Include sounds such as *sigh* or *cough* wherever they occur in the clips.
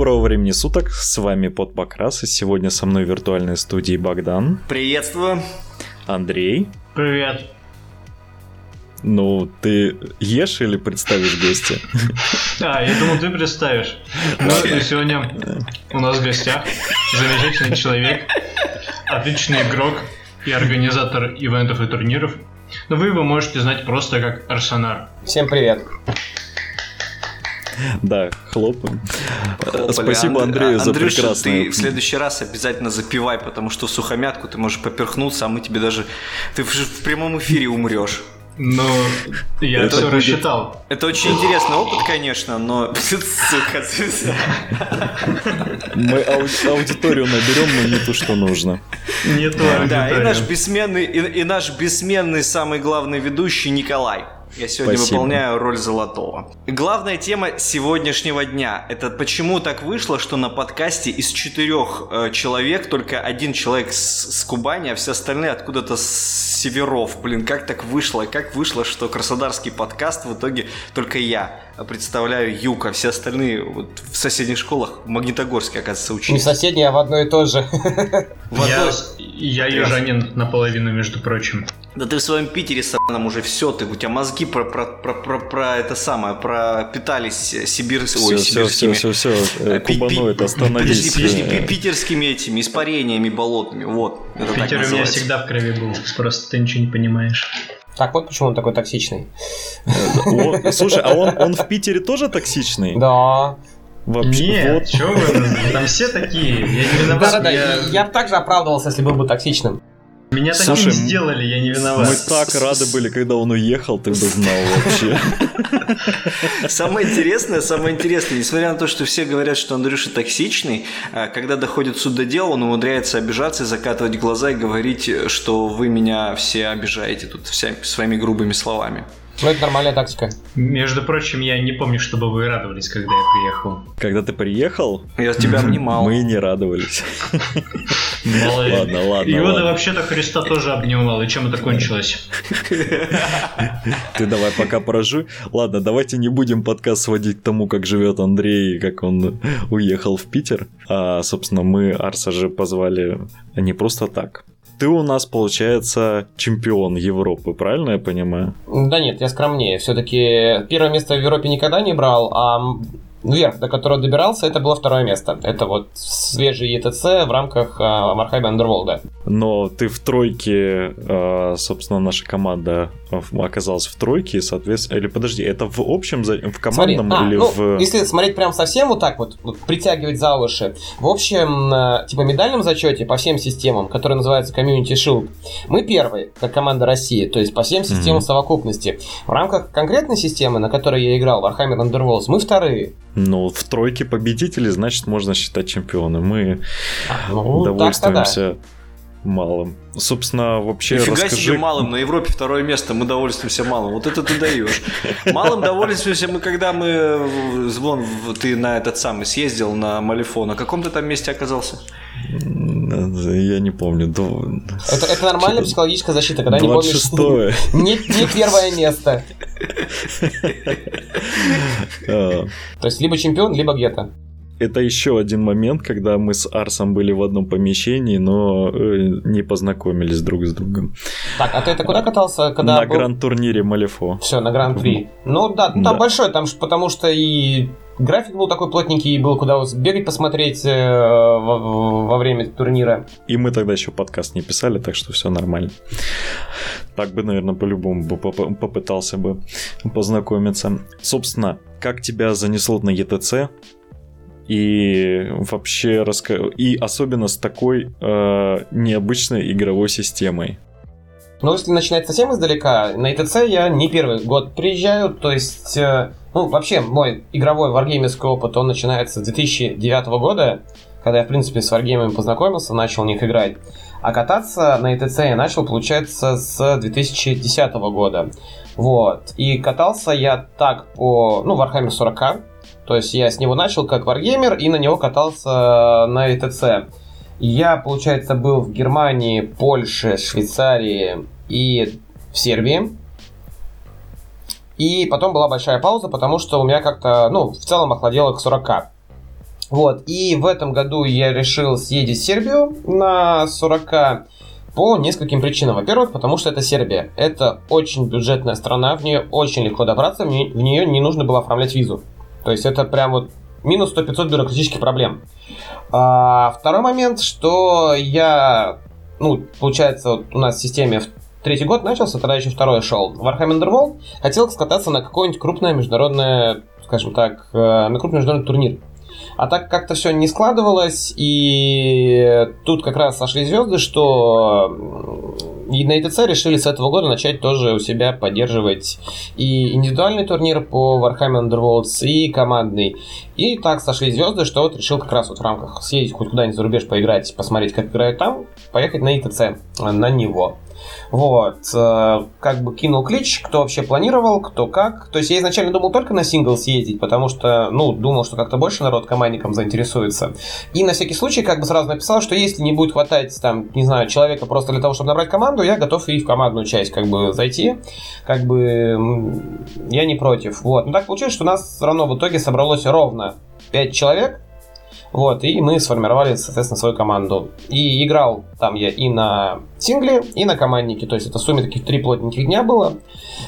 Доброго времени суток, с вами Под Покрас, и сегодня со мной в виртуальной студии Богдан. Приветствую. Андрей. Привет. Ну, ты ешь или представишь гостя? *laughs* А, я думал, ты представишь. Ну, сегодня у нас в гостях замечательный человек, отличный игрок и организатор ивентов и турниров. Но вы его можете знать просто как Арсенар. Всем привет. Да, хлопаем. Хлопали. Спасибо Анд- Андрею за Андрюша, прекрасное. ты в следующий раз обязательно запивай, потому что в сухомятку ты можешь поперхнуться, а мы тебе даже... Ты в, прямом эфире умрешь. Но я Это все будет- рассчитал. Это очень интересный опыт, конечно, но... Сука. Мы ауди- аудиторию наберем, но не то, что нужно. Не то Да, и наш бессменный, и, и наш бессменный самый главный ведущий Николай. Я сегодня Спасибо. выполняю роль золотого. Главная тема сегодняшнего дня – это почему так вышло, что на подкасте из четырех э, человек только один человек с, с Кубани, а все остальные откуда-то с северов. Блин, как так вышло? Как вышло, что краснодарский подкаст в итоге только я представляю Юг, а все остальные вот, в соседних школах в Магнитогорске, оказывается, Не учились. соседние, а в одно и то же. Одной- я южанин наполовину, между прочим. Да ты в своем Питере сраном уже все, ты у тебя мозги про, про, про, про, про это самое, пропитались сибир... Все, ой, все, все, сибирскими. все, все. Э, пи- пи- Кубаноид, остановись. Подожди, подожди, Э, пи- питерскими этими испарениями болотными, вот. Питер у меня всегда в крови был, просто ты ничего не понимаешь. Так вот почему он такой токсичный. *laughs* Слушай, а он, он в Питере тоже токсичный? Да. Вообще, Нет, вот. чё вы, там все такие, я не виноват. Да-да-да, я- я бы также оправдывался, если был бы токсичным. Меня таким Слушай, сделали, я не виноват. Мы так рады были, когда он уехал, ты бы знал вообще. *laughs* Самое интересное, самое интересное, несмотря на то, что все говорят, что Андрюша токсичный, а, когда доходит суд до дела, он умудряется обижаться и закатывать глаза и говорить, что вы меня все обижаете тут вся, своими грубыми словами. Ну, это нормальная тактика. Между прочим, я не помню, чтобы вы радовались, когда я приехал. Когда ты приехал, Я тебя *laughs* обнимал. мы не радовались. Ладно, ладно, ладно. вообще-то Христа тоже обнимал, и чем это кончилось? Ты давай пока поражу. Ладно, давайте не будем подкаст сводить к тому, как живет Андрей и как он уехал в Питер. А, собственно, мы Арса же позвали не просто так. Ты у нас, получается, чемпион Европы, правильно я понимаю? Да нет, я скромнее. Все-таки первое место в Европе никогда не брал, а верх, до которого добирался, это было второе место. Это вот свежий ЕТЦ в рамках а, Мархайба Андерволда. Но ты в тройке, а, собственно, наша команда в- оказалась в тройке, и, соответственно... Или подожди, это в общем, в Смотри, командном а, или ну, в... если смотреть прям совсем вот так вот, вот притягивать за уши, в общем, э, типа медальном зачете по всем системам, который называется Community Shield, мы первые, как команда России, то есть по всем системам Мгм. совокупности. В рамках конкретной системы, на которой я играл, Warhammer Underworlds, мы вторые. Ну, в тройке победителей, значит, можно считать чемпионы. Мы Ну, так-то да. Малым. Собственно, вообще Нифига расскажи... себе малым, на Европе второе место, мы довольствуемся малым. Вот это ты даешь. Малым довольствуемся мы, когда мы, вон, ты на этот самый съездил, на Малифон. На каком ты там месте оказался? Я не помню. до- Это, это нормальная психологическая защита, когда не помнишь 26-е. не, не первое место. *laughs* А, То есть либо чемпион, либо где-то. Это еще один момент, когда мы с Арсом были в одном помещении, но э, не познакомились друг с другом. Так, а ты это куда катался, когда На был- гранд-турнире Малифо. Все, на Гран-при. Ну да, ну, там Да. большой, там потому что и график был такой плотненький, и было куда бегать посмотреть э, во, во время турнира. И мы тогда еще подкаст не писали, так что все нормально. Так бы, наверное, по-любому бы поп- попытался бы познакомиться. Собственно, как тебя занесло на ЕТЦ? И вообще раска... и особенно с такой э, необычной игровой системой. Но если начинать совсем издалека, на ИТЦ я не первый год приезжаю, то есть, э, ну, вообще, мой игровой варгеймерский опыт, он начинается с 2009 года, когда я, в принципе, с варгеймами познакомился, начал в них играть. А кататься на ИТЦ я начал, получается, с 2010 года. Вот. И катался я так по, ну, Warhammer 40 то есть я с него начал как варгеймер и на него катался на ИТЦ. Я, получается, был в Германии, Польше, Швейцарии и в Сербии. И потом была большая пауза, потому что у меня как-то, ну, в целом охладело к 40. Вот, и в этом году я решил съездить в Сербию на 40 по нескольким причинам. Во-первых, потому что это Сербия. Это очень бюджетная страна, в нее очень легко добраться, в нее не нужно было оформлять визу. То есть это прям вот минус 100-500 бюрократических проблем. А, второй момент, что я, ну, получается, вот у нас в системе третий год начался, тогда еще второй шел. Warhammer Underworld хотел скататься на какое-нибудь крупное международное, скажем так, э, на крупный международный турнир. А так как-то все не складывалось, и тут как раз сошли звезды, что и на ETC решили с этого года начать тоже у себя поддерживать и индивидуальный турнир по Warhammer Underworlds, и командный. И так сошли звезды, что вот решил как раз вот в рамках съездить хоть куда-нибудь за рубеж поиграть, посмотреть, как играют там, поехать на ETC, на него. Вот. Э, как бы кинул клич, кто вообще планировал, кто как. То есть я изначально думал только на сингл съездить, потому что, ну, думал, что как-то больше народ командником заинтересуется. И на всякий случай как бы сразу написал, что если не будет хватать, там, не знаю, человека просто для того, чтобы набрать команду, я готов и в командную часть как бы зайти. Как бы я не против. Вот. Но так получилось, что у нас все равно в итоге собралось ровно 5 человек, вот, и мы сформировали, соответственно, свою команду. И играл там я и на сингле, и на команднике. То есть это в сумме таких три плотненьких дня было.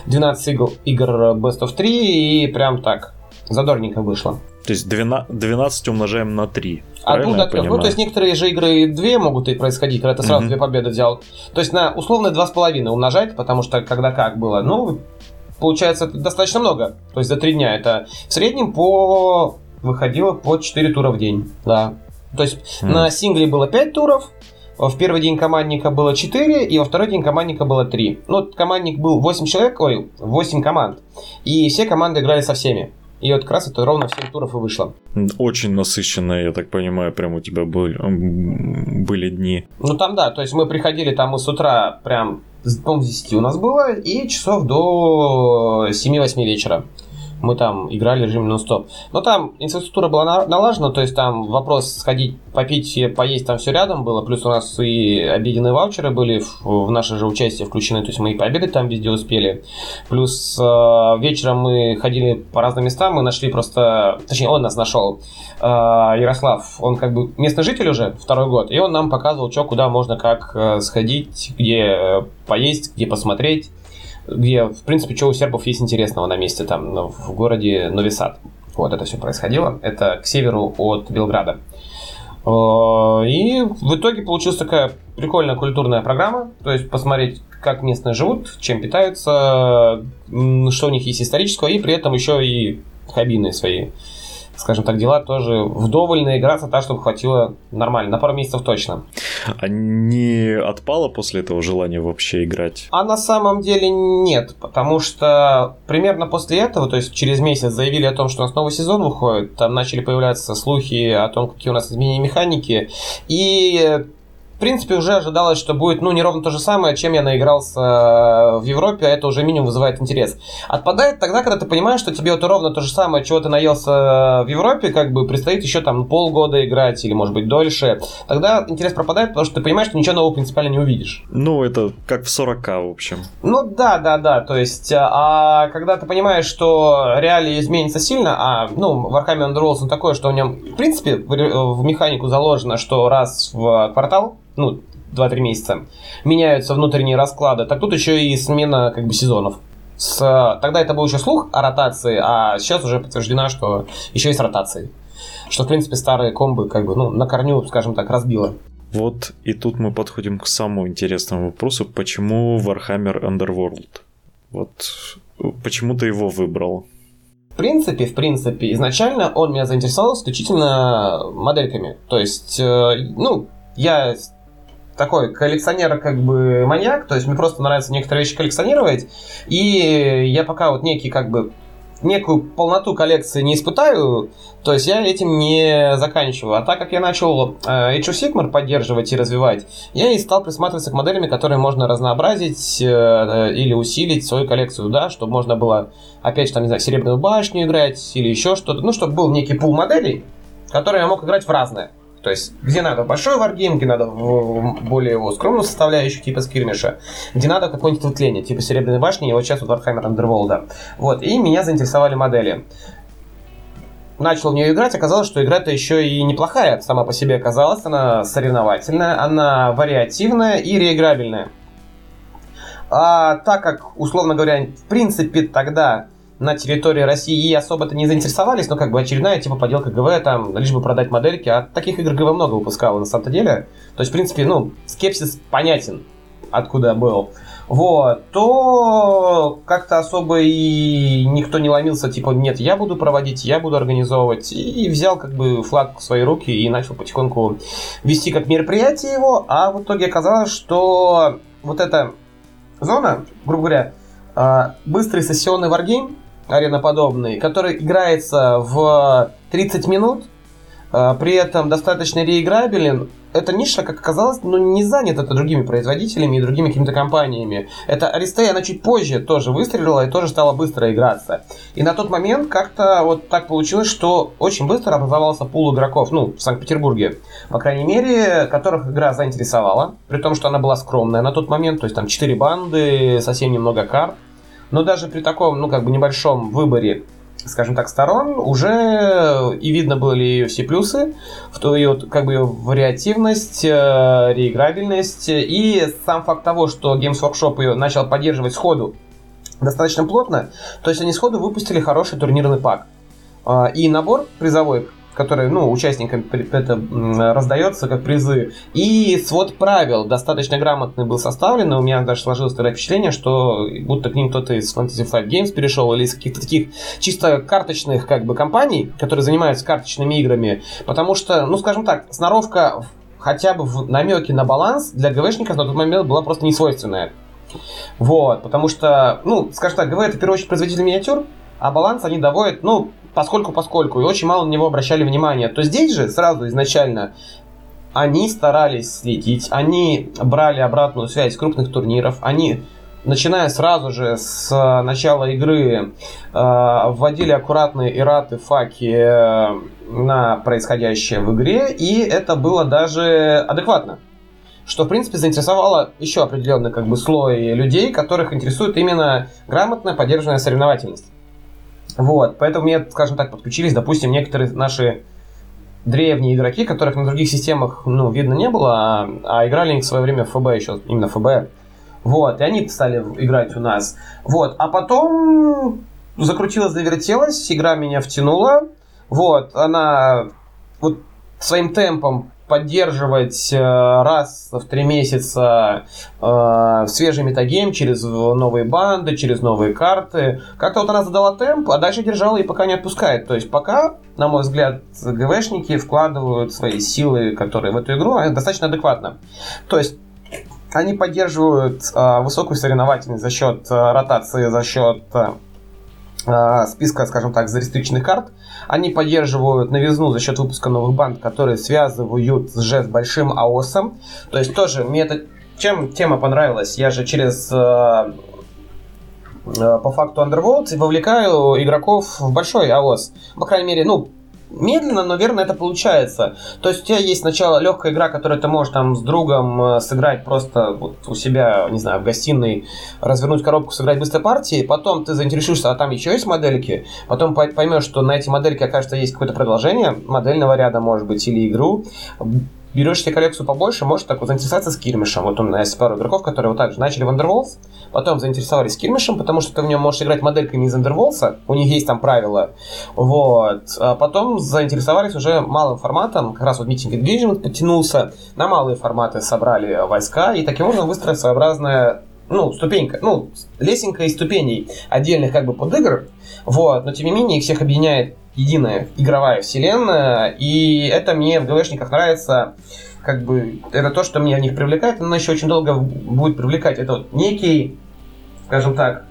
12 игр, игр Best of 3, и прям так задорненько вышло. То есть 12 умножаем на 3. А тут от Ну, то есть некоторые же игры две могут и происходить, когда ты сразу mm-hmm. две победы взял. То есть на условно два с половиной умножать, потому что когда как было. Ну, получается достаточно много. То есть за три дня это в среднем по выходило по 4 тура в день. Да. То есть mm. на сингле было 5 туров, в первый день командника было 4, и во второй день командника было 3. Ну, командник был 8 человек, ой, 8 команд. И все команды играли со всеми. И вот как раз это ровно в 7 туров и вышло. Очень насыщенные, я так понимаю, прям у тебя были, были дни. Ну там да, то есть мы приходили там мы с утра прям, по-моему, 10 у нас было, и часов до 7-8 вечера мы там играли в режиме нон-стоп. Но там инфраструктура была налажена, то есть там вопрос сходить, попить, поесть, там все рядом было, плюс у нас и обеденные ваучеры были в, в наше же участие включены, то есть мы и пообедать там везде успели. Плюс э, вечером мы ходили по разным местам, мы нашли просто, точнее он нас нашел, э, Ярослав, он как бы местный житель уже второй год, и он нам показывал, что куда можно как э, сходить, где э, поесть, где посмотреть где, в принципе, что у сербов есть интересного на месте, там, в городе Новисад. Вот это все происходило. Это к северу от Белграда. И в итоге получилась такая прикольная культурная программа, то есть посмотреть, как местные живут, чем питаются, что у них есть исторического, и при этом еще и хоббийные свои скажем так, дела тоже вдоволь наиграться так, чтобы хватило нормально, на пару месяцев точно. А не отпало после этого желание вообще играть? А на самом деле нет, потому что примерно после этого, то есть через месяц заявили о том, что у нас новый сезон выходит, там начали появляться слухи о том, какие у нас изменения механики, и принципе, уже ожидалось, что будет, ну, не ровно то же самое, чем я наигрался э, в Европе, а это уже минимум вызывает интерес. Отпадает тогда, когда ты понимаешь, что тебе вот ровно то же самое, чего ты наелся э, в Европе, как бы предстоит еще там полгода играть или, может быть, дольше. Тогда интерес пропадает, потому что ты понимаешь, что ничего нового принципиально не увидишь. Ну, это как в 40 в общем. Ну, да, да, да, то есть, а когда ты понимаешь, что реалии изменится сильно, а, ну, Warhammer Underworlds он такой, что в нем, в принципе, в механику заложено, что раз в квартал ну, 2-3 месяца, меняются внутренние расклады, так тут еще и смена как бы сезонов. С, тогда это был еще слух о ротации, а сейчас уже подтверждено, что еще есть ротации. Что, в принципе, старые комбы как бы, ну, на корню, скажем так, разбило. Вот и тут мы подходим к самому интересному вопросу, почему Warhammer Underworld? Вот почему ты его выбрал? В принципе, в принципе, изначально он меня заинтересовал исключительно модельками. То есть, э, ну, я такой коллекционер, как бы маньяк, то есть мне просто нравится некоторые вещи коллекционировать, и я пока вот некий как бы некую полноту коллекции не испытаю, то есть я этим не заканчиваю. А так как я начал э, Age of Sigmar поддерживать и развивать, я и стал присматриваться к моделям, которые можно разнообразить э, или усилить свою коллекцию, да, чтобы можно было, опять же, там, не знаю, Серебряную башню играть или еще что-то, ну, чтобы был некий пул моделей, которые я мог играть в разное. То есть, где надо большой варгейм, где надо более его скромную составляющую, типа скирмиша, где надо какое-нибудь вытление, типа Серебряной башни, и вот сейчас вот Warhammer Underworld. Вот, и меня заинтересовали модели. начал в нее играть, оказалось, что игра-то еще и неплохая сама по себе оказалась. Она соревновательная, она вариативная и реиграбельная. А так как, условно говоря, в принципе тогда на территории России особо-то не заинтересовались, но как бы очередная типа поделка ГВ, там, лишь бы продать модельки, а таких игр ГВ много выпускало на самом-то деле. То есть, в принципе, ну, скепсис понятен, откуда был. Вот, то как-то особо и никто не ломился, типа, нет, я буду проводить, я буду организовывать. И взял как бы флаг в свои руки и начал потихоньку вести как мероприятие его, а в итоге оказалось, что вот эта зона, грубо говоря, а, быстрый сессионный варгейм, ареноподобный, который играется в 30 минут, а, при этом достаточно реиграбелен. Эта ниша, как оказалось, ну, не занята другими производителями и другими какими-то компаниями. Это Аристея, она чуть позже тоже выстрелила и тоже стала быстро играться. И на тот момент как-то вот так получилось, что очень быстро образовался пул игроков, ну, в Санкт-Петербурге, по крайней мере, которых игра заинтересовала, при том, что она была скромная на тот момент, то есть там 4 банды, совсем немного карт. Но даже при таком, ну, как бы небольшом выборе скажем так, сторон уже и видно были ее все плюсы, в то ее как бы ее вариативность, э, реиграбельность и сам факт того, что Games Workshop ее начал поддерживать сходу достаточно плотно, то есть они сходу выпустили хороший турнирный пак. Э, и набор призовой который, ну, участникам это раздается как призы. И свод правил достаточно грамотный был составлен, и у меня даже сложилось тогда впечатление, что будто к ним кто-то из Fantasy Flight Games перешел, или из каких-то таких чисто карточных, как бы, компаний, которые занимаются карточными играми, потому что, ну, скажем так, сноровка хотя бы в намеке на баланс для ГВшников на тот момент была просто несвойственная. Вот, потому что, ну, скажем так, ГВ это в первую очередь производитель миниатюр, а баланс они доводят, ну, поскольку поскольку, и очень мало на него обращали внимание, то здесь же сразу изначально они старались следить, они брали обратную связь с крупных турниров, они начиная сразу же с начала игры, э, вводили аккуратные ираты, факи э, на происходящее в игре, и это было даже адекватно. Что, в принципе, заинтересовало еще определенный как бы, слой людей, которых интересует именно грамотная поддержанная соревновательность. Вот, поэтому мне, скажем так, подключились, допустим, некоторые наши древние игроки, которых на других системах, ну, видно не было, а, а играли в свое время в ФБ еще, именно ФБ. Вот, и они стали играть у нас. Вот, а потом закрутилась, завертелась, игра меня втянула. Вот, она вот своим темпом поддерживать э, раз в три месяца э, свежий метагейм через новые банды, через новые карты. Как-то вот она задала темп, а дальше держала и пока не отпускает. То есть пока, на мой взгляд, ГВшники вкладывают свои силы, которые в эту игру, достаточно адекватно. То есть они поддерживают э, высокую соревновательность за счет э, ротации, за счет э, списка, скажем так, зарестриченных карт. Они поддерживают новизну за счет выпуска новых банд, которые связывают же с большим АОСом. То есть тоже мне это... Чем тема понравилась? Я же через э, э, по факту Underworld вовлекаю игроков в большой АОС. По крайней мере, ну, медленно, но верно это получается. То есть у тебя есть сначала легкая игра, которую ты можешь там с другом э, сыграть просто вот у себя, не знаю, в гостиной, развернуть коробку, сыграть быстрой партии, потом ты заинтересуешься, а там еще есть модельки, потом поймешь, что на эти модельки, окажется, есть какое-то продолжение модельного ряда, может быть, или игру, берешь себе коллекцию побольше, можешь так вот заинтересоваться скирмишем. Вот у меня есть пару игроков, которые вот так же начали в Underworlds, потом заинтересовались скирмишем, потому что ты в нем можешь играть модельками из Underworlds, у них есть там правила. Вот. А потом заинтересовались уже малым форматом, как раз вот Meeting Engagement подтянулся, на малые форматы собрали войска, и таким образом выстроили своеобразная ну, ступенька, ну, лесенка из ступеней отдельных как бы под игр, вот, но тем не менее их всех объединяет единая игровая вселенная, и это мне в ГВшниках нравится, как бы, это то, что меня в них привлекает, но еще очень долго будет привлекать. Это вот некий, скажем так,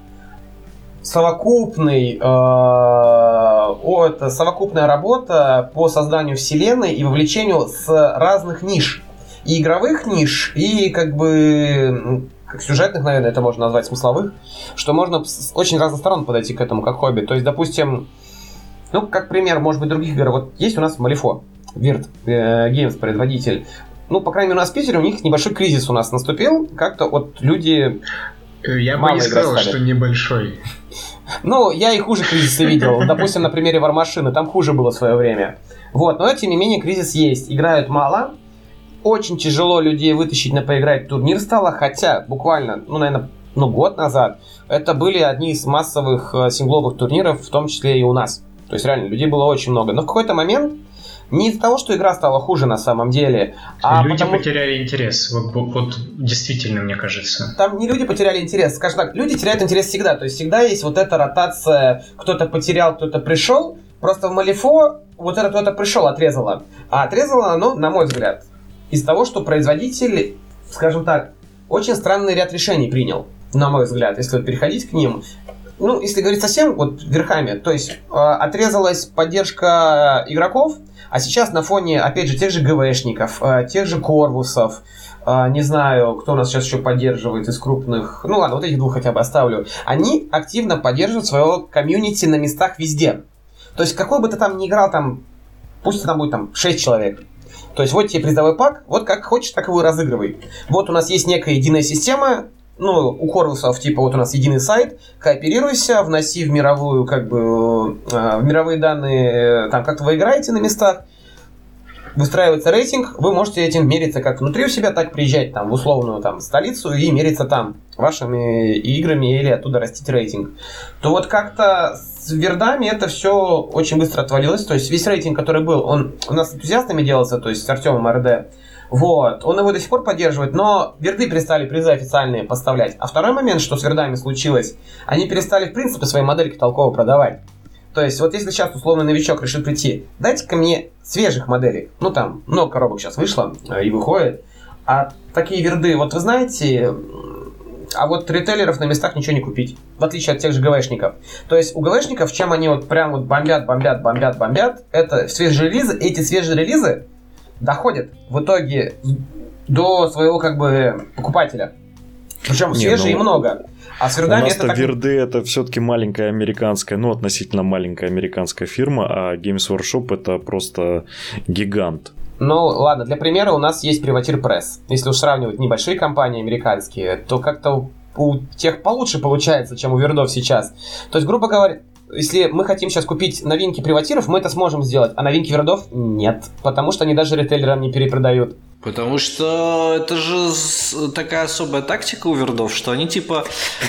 совокупный, э, о, это совокупная работа по созданию вселенной и вовлечению с разных ниш. И игровых ниш, и как бы как сюжетных, наверное, это можно назвать смысловых, что можно с очень разных сторон подойти к этому как хобби. То есть, допустим, ну, как пример, может быть, других игр. Вот есть у нас Малифо, Вирт, э, Games, производитель. Ну, по крайней мере, у нас в Питере у них небольшой кризис у нас наступил. Как-то вот люди... Э, я бы не сказал, что небольшой. Ну, я и хуже кризисы видел. Допустим, на примере Вармашины, там хуже было в свое время. Вот, но тем не менее кризис есть. Играют мало. Очень тяжело людей вытащить на поиграть турнир стало, хотя буквально, ну, наверное, ну, год назад это были одни из массовых э, сингловых турниров, в том числе и у нас. То есть реально людей было очень много. Но в какой-то момент не из-за того, что игра стала хуже на самом деле, а люди потому... потеряли интерес. Вот, вот действительно, мне кажется. Там не люди потеряли интерес. Скажем так, люди теряют интерес всегда. То есть всегда есть вот эта ротация, кто-то потерял, кто-то пришел. Просто в Малифо вот это кто-то пришел, отрезало. А отрезало оно, на мой взгляд, из того, что производитель, скажем так, очень странный ряд решений принял, на мой взгляд, если вот переходить к ним. Ну, если говорить совсем вот верхами, то есть э, отрезалась поддержка игроков, а сейчас на фоне, опять же, тех же ГВшников, э, тех же Корвусов, э, не знаю, кто нас сейчас еще поддерживает из крупных, ну ладно, вот этих двух хотя бы оставлю, они активно поддерживают своего комьюнити на местах везде. То есть какой бы ты там ни играл, там, пусть там будет там 6 человек, то есть вот тебе призовой пак, вот как хочешь, так его разыгрывай. Вот у нас есть некая единая система, ну, у Корвусов, типа, вот у нас единый сайт, кооперируйся, вноси в мировую, как бы, э, в мировые данные, э, там, как вы играете на местах, выстраивается рейтинг, вы можете этим мериться как внутри у себя, так приезжать там в условную там столицу и мериться там вашими играми или оттуда растить рейтинг. То вот как-то с вердами это все очень быстро отвалилось. То есть весь рейтинг, который был, он у нас с энтузиастами делался, то есть с Артемом РД. Вот, он его до сих пор поддерживает, но верды перестали призы официальные поставлять. А второй момент, что с вердами случилось, они перестали, в принципе, свои модельки толково продавать. То есть, вот если сейчас условный новичок решит прийти, дайте-ка мне свежих моделей. Ну, там много коробок сейчас вышло и выходит. А такие верды, вот вы знаете, а вот ритейлеров на местах ничего не купить. В отличие от тех же ГВшников. То есть у ГВшников, чем они вот прям вот бомбят, бомбят, бомбят, бомбят, это свежие релизы. Эти свежие релизы доходят в итоге до своего как бы покупателя. Причем свежие ну... и много. А с вердами У нас-то так... верды это все-таки маленькая американская, ну, относительно маленькая американская фирма, а Games Workshop это просто гигант. Ну, ладно, для примера у нас есть Privateer Press. Если уж сравнивать небольшие компании американские, то как-то у тех получше получается, чем у вердов сейчас. То есть, грубо говоря, если мы хотим сейчас купить новинки приватиров, мы это сможем сделать, а новинки вердов нет, потому что они даже ритейлерам не перепродают. Потому что это же такая особая тактика у вердов, что они типа,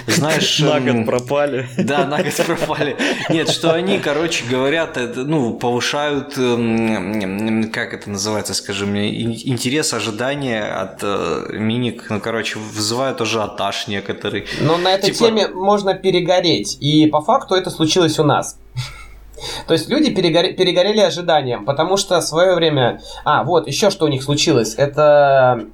знаешь... *laughs* На год эм, пропали. Да, на год пропали. Нет, что они, короче, говорят, ну, повышают, эм, как это называется, скажи мне, интерес, ожидания от э, миник, ну, короче, вызывают ажиотаж некоторый. Но на этой типа теме можно перегореть, и по факту это случилось у нас. То есть люди перегоре, перегорели ожиданием, потому что в свое время... А, вот, еще что у них случилось. Это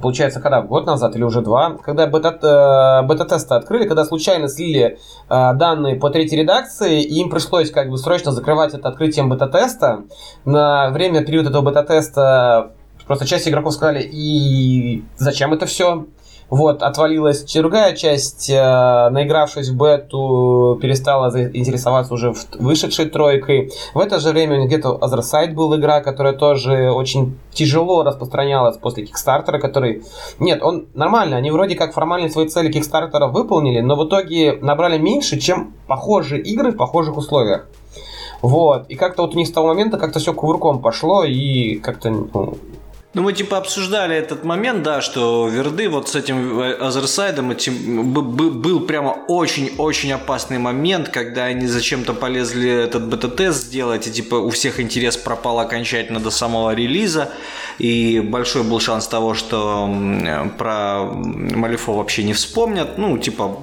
получается, когда, год назад или уже два, когда бета, э, бета-тесты открыли, когда случайно слили э, данные по третьей редакции, и им пришлось как бы срочно закрывать это открытием бета-теста. На время периода этого бета-теста просто часть игроков сказали, и зачем это все? Вот, отвалилась другая часть, э, наигравшись в бету, перестала интересоваться уже в вышедшей тройкой. В это же время где-то Other был игра, которая тоже очень тяжело распространялась после Кикстартера, который... Нет, он нормально, они вроде как формально свои цели Кикстартера выполнили, но в итоге набрали меньше, чем похожие игры в похожих условиях. Вот, и как-то вот у них с того момента как-то все кувырком пошло, и как-то ну, ну, мы типа обсуждали этот момент, да, что Верды вот с этим Азерсайдом этим, был прямо очень-очень опасный момент, когда они зачем-то полезли этот бета-тест сделать, и типа у всех интерес пропал окончательно до самого релиза, и большой был шанс того, что про Малифо вообще не вспомнят, ну, типа,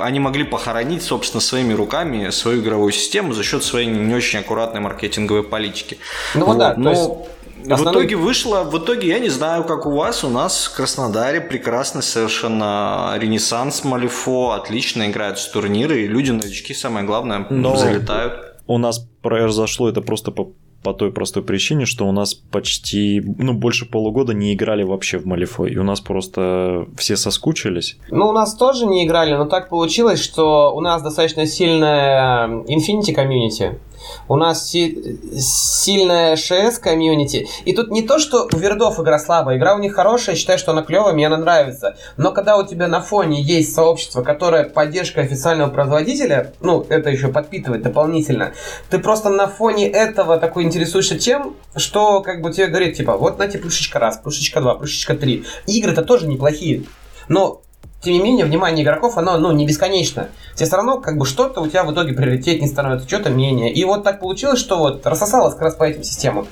они могли похоронить, собственно, своими руками свою игровую систему за счет своей не очень аккуратной маркетинговой политики. Ну вот, да, но... то есть Основной... В итоге вышло, в итоге я не знаю, как у вас, у нас в Краснодаре прекрасный совершенно ренессанс Малифо, отлично играют с турниры, и люди, новички, самое главное, Но залетают. У нас произошло это просто по по той простой причине, что у нас почти, ну, больше полугода не играли вообще в Малифой, и у нас просто все соскучились. Ну, у нас тоже не играли, но так получилось, что у нас достаточно сильная Infinity комьюнити, у нас си- сильная ШС комьюнити. И тут не то, что у вердов игра слабая, игра у них хорошая, считаю, что она клевая, мне она нравится. Но когда у тебя на фоне есть сообщество, которое поддержка официального производителя, ну, это еще подпитывает дополнительно, ты просто на фоне этого такой интересуешься тем, что как бы тебе говорит, типа, вот на тебе плюшечка раз, плюшечка два, плюшечка три. Игры-то тоже неплохие. Но тем не менее, внимание игроков, оно, ну, не бесконечно. Тебе все равно, как бы, что-то у тебя в итоге приоритетнее становится, что-то менее. И вот так получилось, что вот рассосалось как раз по этим системам.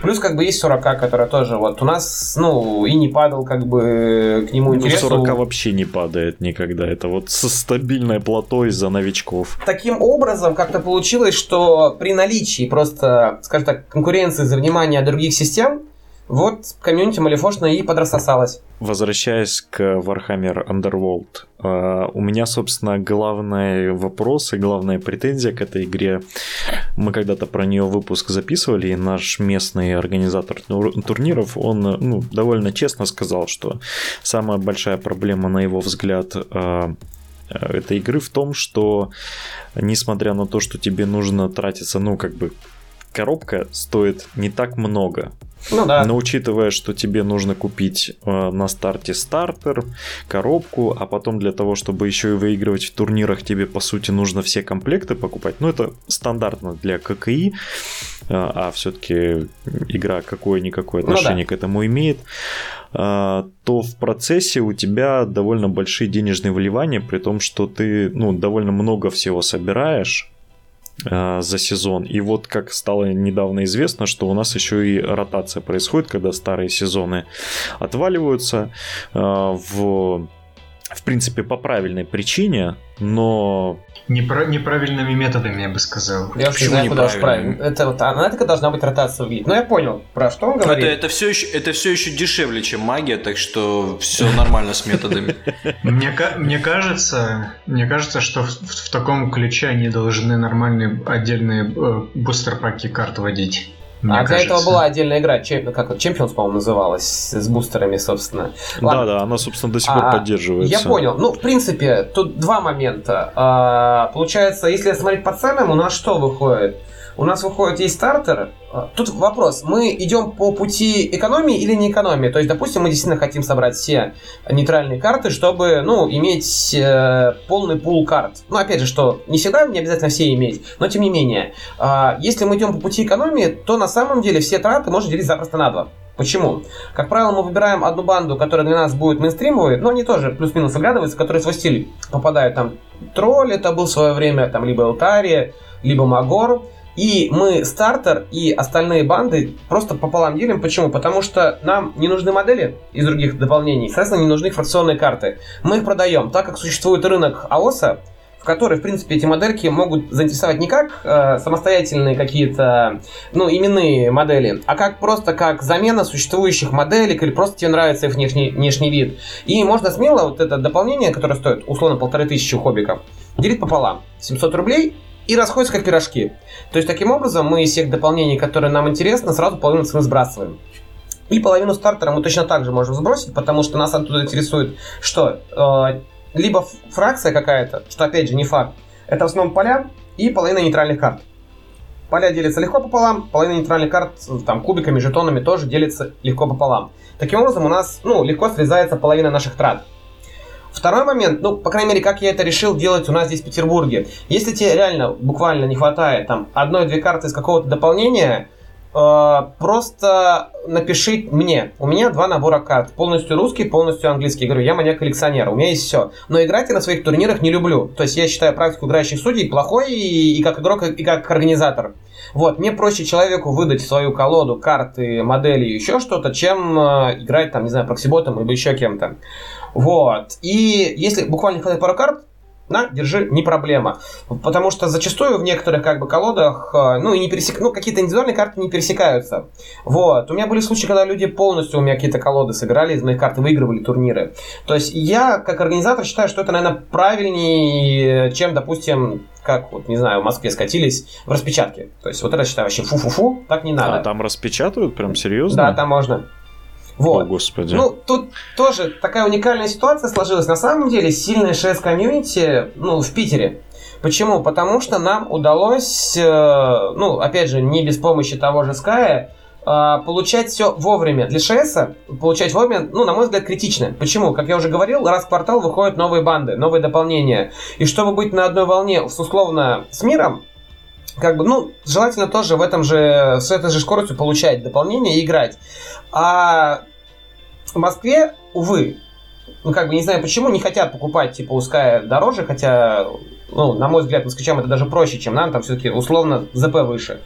Плюс, как бы, есть 40, которая тоже вот у нас, ну, и не падал, как бы, к нему Ну, интерес. 40 вообще не падает никогда. Это вот со стабильной платой за новичков. Таким образом, как-то получилось, что при наличии просто, скажем так, конкуренции за внимание других систем, вот комьюнити Малифошна и подрассосалась. Возвращаясь к Warhammer Underworld, э, у меня, собственно, главный вопрос и главная претензия к этой игре. Мы когда-то про нее выпуск записывали, и наш местный организатор тур- турниров, он ну, довольно честно сказал, что самая большая проблема, на его взгляд, э, этой игры в том, что несмотря на то, что тебе нужно тратиться, ну, как бы, коробка стоит не так много. Ну да. Но учитывая, что тебе нужно купить э, на старте стартер, коробку, а потом для того, чтобы еще и выигрывать в турнирах, тебе по сути нужно все комплекты покупать. Ну, это стандартно для ККИ, э, а все-таки игра какое-никакое Ну да. отношение к этому имеет. э, то в процессе у тебя довольно большие денежные вливания, при том, что ты ну, довольно много всего собираешь за сезон. И вот как стало недавно известно, что у нас еще и ротация происходит, когда старые сезоны отваливаются э, в в принципе, по правильной причине, но Непра- неправильными методами, я бы сказал. Я вообще знаю, куда уж неправильно? правильно. Это вот она такая должна быть ротация выглядеть. Но я понял, про что он Это, говорит. это, все еще, это все еще дешевле, чем магия, так что все нормально с методами. Мне, ка- мне кажется, мне кажется, что в, в таком ключе они должны нормальные отдельные э, бустер-паки карт вводить. Мне а для кажется. этого была отдельная игра, как Champions, по-моему, называлась, с бустерами, собственно. Ладно. да-да, она, собственно, до сих пор А, поддерживается. Я понял. Ну, в принципе, тут два момента. А, получается, если смотреть по ценам, у нас что выходит? У нас выходит есть стартер. А, Тут вопрос. Мы идем по пути экономии или не экономии? То есть, допустим, мы действительно хотим собрать все нейтральные карты, чтобы, ну, иметь э, полный пул карт. Ну, опять же, что не всегда не обязательно все иметь, но тем не менее. А, если мы идем по пути экономии, то на самом деле все траты можно делить запросто на два. Почему? Как правило, мы выбираем одну банду, которая для нас будет мейнстримовой, но они тоже плюс-минус оглядываются, которые в свой стиль попадают. Там Тролль это был в свое время, там либо Элтари, либо Магор. И мы стартер и остальные банды просто пополам делим. Почему? Потому что нам не нужны модели из других дополнений, соответственно, не нужны фракционные карты. Мы их продаем, так как существует рынок АОСа, в который, в принципе, эти модельки могут заинтересовать не как э, самостоятельные какие-то, ну, именные модели, а как просто как замена существующих моделек или просто тебе нравится их внешний, внешний вид. И можно смело вот это дополнение, которое стоит условно полторы тысячи у делить пополам. 700 рублей и расходятся как пирожки. То есть, таким образом, мы из всех дополнений, которые нам интересны, сразу половину цены сбрасываем. И половину стартера мы точно так же можем сбросить, потому что нас оттуда интересует, что э, либо фракция какая-то, что опять же не факт, это в основном поля и половина нейтральных карт. Поля делятся легко пополам, половина нейтральных карт там кубиками, жетонами тоже делится легко пополам. Таким образом у нас ну, легко срезается половина наших трат. Второй момент, ну, по крайней мере, как я это решил делать у нас здесь в Петербурге. Если тебе реально буквально не хватает там одной-две карты из какого-то дополнения, просто напиши мне. У меня два набора карт. Полностью русский, полностью английский. Я говорю, я маньяк-коллекционер, у меня есть все. Но играть я на своих турнирах не люблю. То есть я считаю практику играющих судей плохой и, и как игрок, и как организатор. Вот, мне проще человеку выдать свою колоду, карты, модели еще что-то, чем э, играть там, не знаю, проксиботом либо еще кем-то. Вот. И если буквально хватает пару карт, на, держи, не проблема. Потому что зачастую в некоторых как бы колодах, э, ну и не пересек... ну какие-то индивидуальные карты не пересекаются. Вот. У меня были случаи, когда люди полностью у меня какие-то колоды собирали из моих карт выигрывали турниры. То есть я, как организатор, считаю, что это, наверное, правильнее, чем, допустим, как, вот, не знаю, в Москве скатились в распечатке. То есть вот это считаю вообще фу-фу-фу, так не надо. А там распечатывают прям серьезно? Да, там можно. Вот. О, господи. Ну, тут тоже такая уникальная ситуация сложилась. На самом деле, сильная ШС комьюнити, ну, в Питере. Почему? Потому что нам удалось, э, ну, опять же, не без помощи того же Sky, э, получать все вовремя. Для ШС получать вовремя, ну, на мой взгляд, критично. Почему? Как я уже говорил, раз в квартал выходят новые банды, новые дополнения. И чтобы быть на одной волне, с условно, с миром, как бы, ну, желательно тоже в этом же, с этой же скоростью получать дополнение и играть. А в Москве, увы, ну, как бы, не знаю почему, не хотят покупать, типа, уская дороже, хотя, ну, на мой взгляд, москвичам это даже проще, чем нам, там все-таки условно ЗП выше.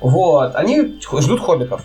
Вот, они ждут хоббиков.